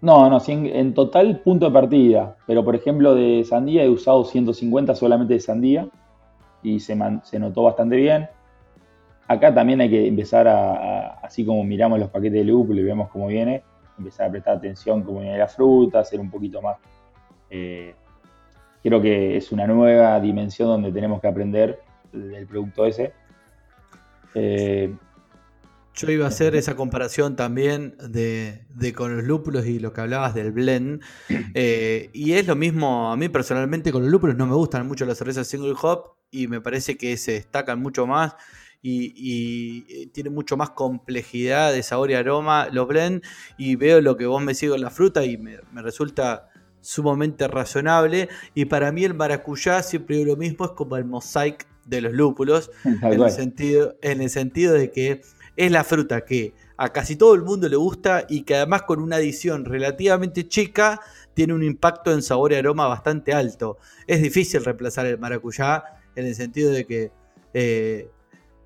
No, no, en total punto de partida. Pero por ejemplo de sandía he usado 150 solamente de sandía y se, notó bastante bien. Acá también hay que empezar a, así como miramos los paquetes de lúpulo y vemos cómo viene, empezar a prestar atención cómo viene la fruta, ser un poquito más... Eh, creo que es una nueva dimensión donde tenemos que aprender del producto ese. Eh, yo iba a hacer esa comparación también de, con los lúpulos y lo que hablabas del blend. <clears throat> Eh, y es lo mismo, a mí personalmente con los lúpulos no me gustan mucho las cervezas single hop y me parece que se destacan mucho más y, y tienen mucho más complejidad de sabor y aroma los blend. Y veo lo que vos me sigo en la fruta y me, resulta sumamente razonable. Y para mí el maracuyá, siempre digo lo mismo, es como el mosaic de los lúpulos. <laughs> En el, sentido, en el sentido de que es la fruta que a casi todo el mundo le gusta y que además con una adición relativamente chica tiene un impacto en sabor y aroma bastante alto. Es difícil reemplazar el maracuyá en el sentido de que eh,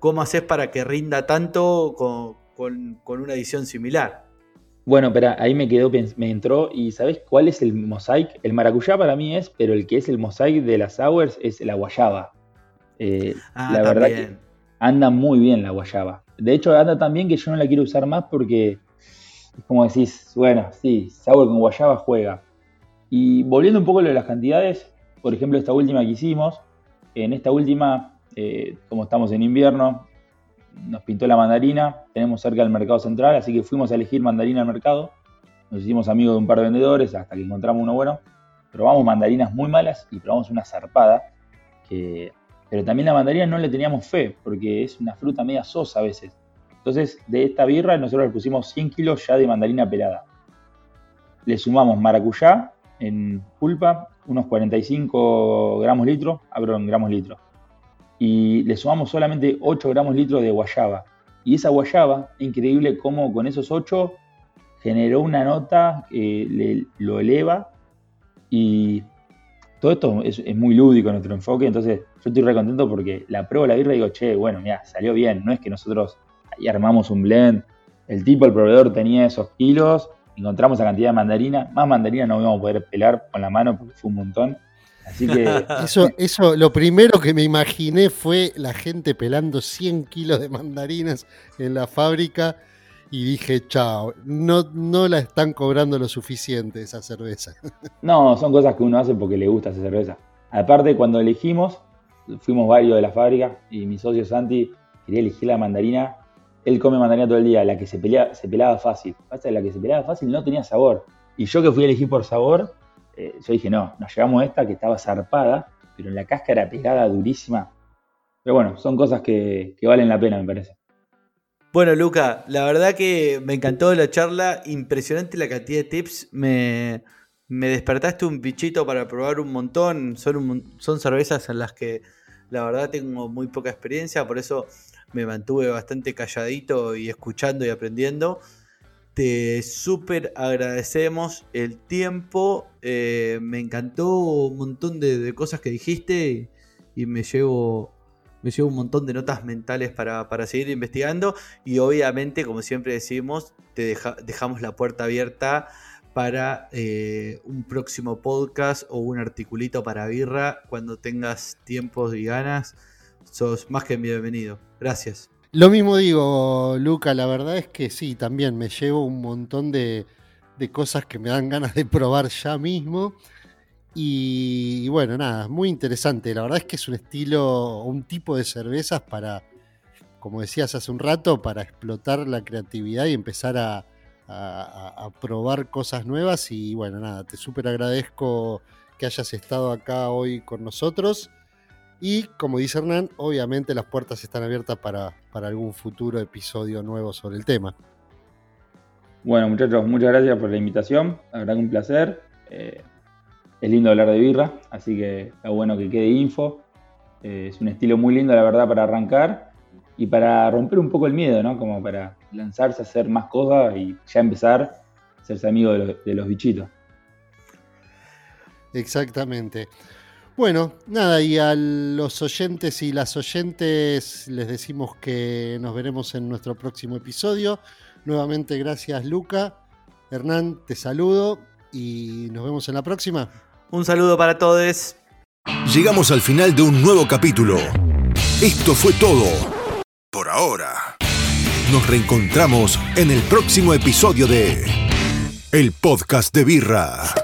¿cómo haces para que rinda tanto con, una adición similar? Bueno, pero ahí me quedó, me entró y ¿sabes cuál es el mosaic? El maracuyá para mí es, pero el que es el mosaic de las sours es la guayaba. Eh, ah, la verdad que anda muy bien la guayaba. De hecho, anda tan bien que yo no la quiero usar más porque es como decís, bueno, sí, Sour con Guayaba juega. Y volviendo un poco a lo de las cantidades, por ejemplo, esta última que hicimos, en esta última, eh, como estamos en invierno, nos pintó la mandarina, tenemos cerca del mercado central, así que fuimos a elegir mandarina al mercado. Nos hicimos amigos de un par de vendedores hasta que encontramos uno bueno. Probamos mandarinas muy malas y probamos una zarpada que pero también la mandarina no le teníamos fe, porque es una fruta media sosa a veces. Entonces, de esta birra nosotros le pusimos 100 kilos ya de mandarina pelada. Le sumamos maracuyá en pulpa, unos 45 gramos litro, abro ah, en gramos litro. Y le sumamos solamente 8 gramos litro de guayaba. Y esa guayaba, increíble cómo con esos 8 generó una nota que lo eleva y todo esto es, muy lúdico nuestro enfoque, entonces yo estoy re contento porque la pruebo la birra y digo, che, bueno, mira, salió bien, no es que nosotros ahí armamos un blend, el tipo, el proveedor tenía esos kilos, encontramos la cantidad de mandarina, más mandarina no íbamos a poder pelar con la mano porque fue un montón. Así que. Eso, eso, lo primero que me imaginé fue la gente pelando 100 kilos de mandarinas en la fábrica y dije, chao, no, no la están cobrando lo suficiente esa cerveza. <laughs> No, son cosas que uno hace porque le gusta esa cerveza. Aparte, cuando elegimos, fuimos varios de la fábrica y mi socio Santi quería elegir la mandarina. Él come mandarina todo el día, la que se, pelea, se pelaba fácil. Pasa la que se pelaba fácil no tenía sabor. Y yo que fui a elegir por sabor, eh, yo dije, no, nos llevamos esta que estaba zarpada, pero en la cáscara pegada durísima. Pero bueno, son cosas que valen la pena, me parece. Bueno, Luca, la verdad que me encantó la charla, impresionante la cantidad de tips, me, despertaste un bichito para probar un montón, son, son cervezas en las que la verdad tengo muy poca experiencia, por eso me mantuve bastante calladito y escuchando y aprendiendo. Te súper agradecemos el tiempo, eh, me encantó un montón de, cosas que dijiste y me llevo me llevo un montón de notas mentales para, seguir investigando y obviamente, como siempre decimos, te dejamos la puerta abierta para eh, un próximo podcast o un articulito para birra cuando tengas tiempos y ganas. Sos más que bienvenido. Gracias. Lo mismo digo, Luca, la verdad es que sí, también me llevo un montón de, de cosas que me dan ganas de probar ya mismo. Y, bueno, nada, muy interesante. La verdad es que es un estilo, un tipo de cervezas para, como decías hace un rato, para explotar la creatividad y empezar a, probar cosas nuevas. Y bueno, nada, te súper agradezco que hayas estado acá hoy con nosotros. Y como dice Hernán, obviamente las puertas están abiertas para, para algún futuro episodio nuevo sobre el tema. Bueno, muchachos, muchas gracias por la invitación. La verdad que un placer. Eh, es lindo hablar de birra, así que está bueno que quede info. Eh, es un estilo muy lindo, la verdad, para arrancar y para romper un poco el miedo, ¿no? Como para lanzarse a hacer más cosas y ya empezar a hacerse amigo de los, bichitos. Exactamente. Bueno, nada, y a los oyentes y las oyentes les decimos que nos veremos en nuestro próximo episodio. Nuevamente, gracias Luca. Hernán, te saludo y nos vemos en la próxima. Un saludo para todos. Llegamos al final de un nuevo capítulo. Esto fue todo. Por ahora. Nos reencontramos en el próximo episodio de El Podcast de Birra.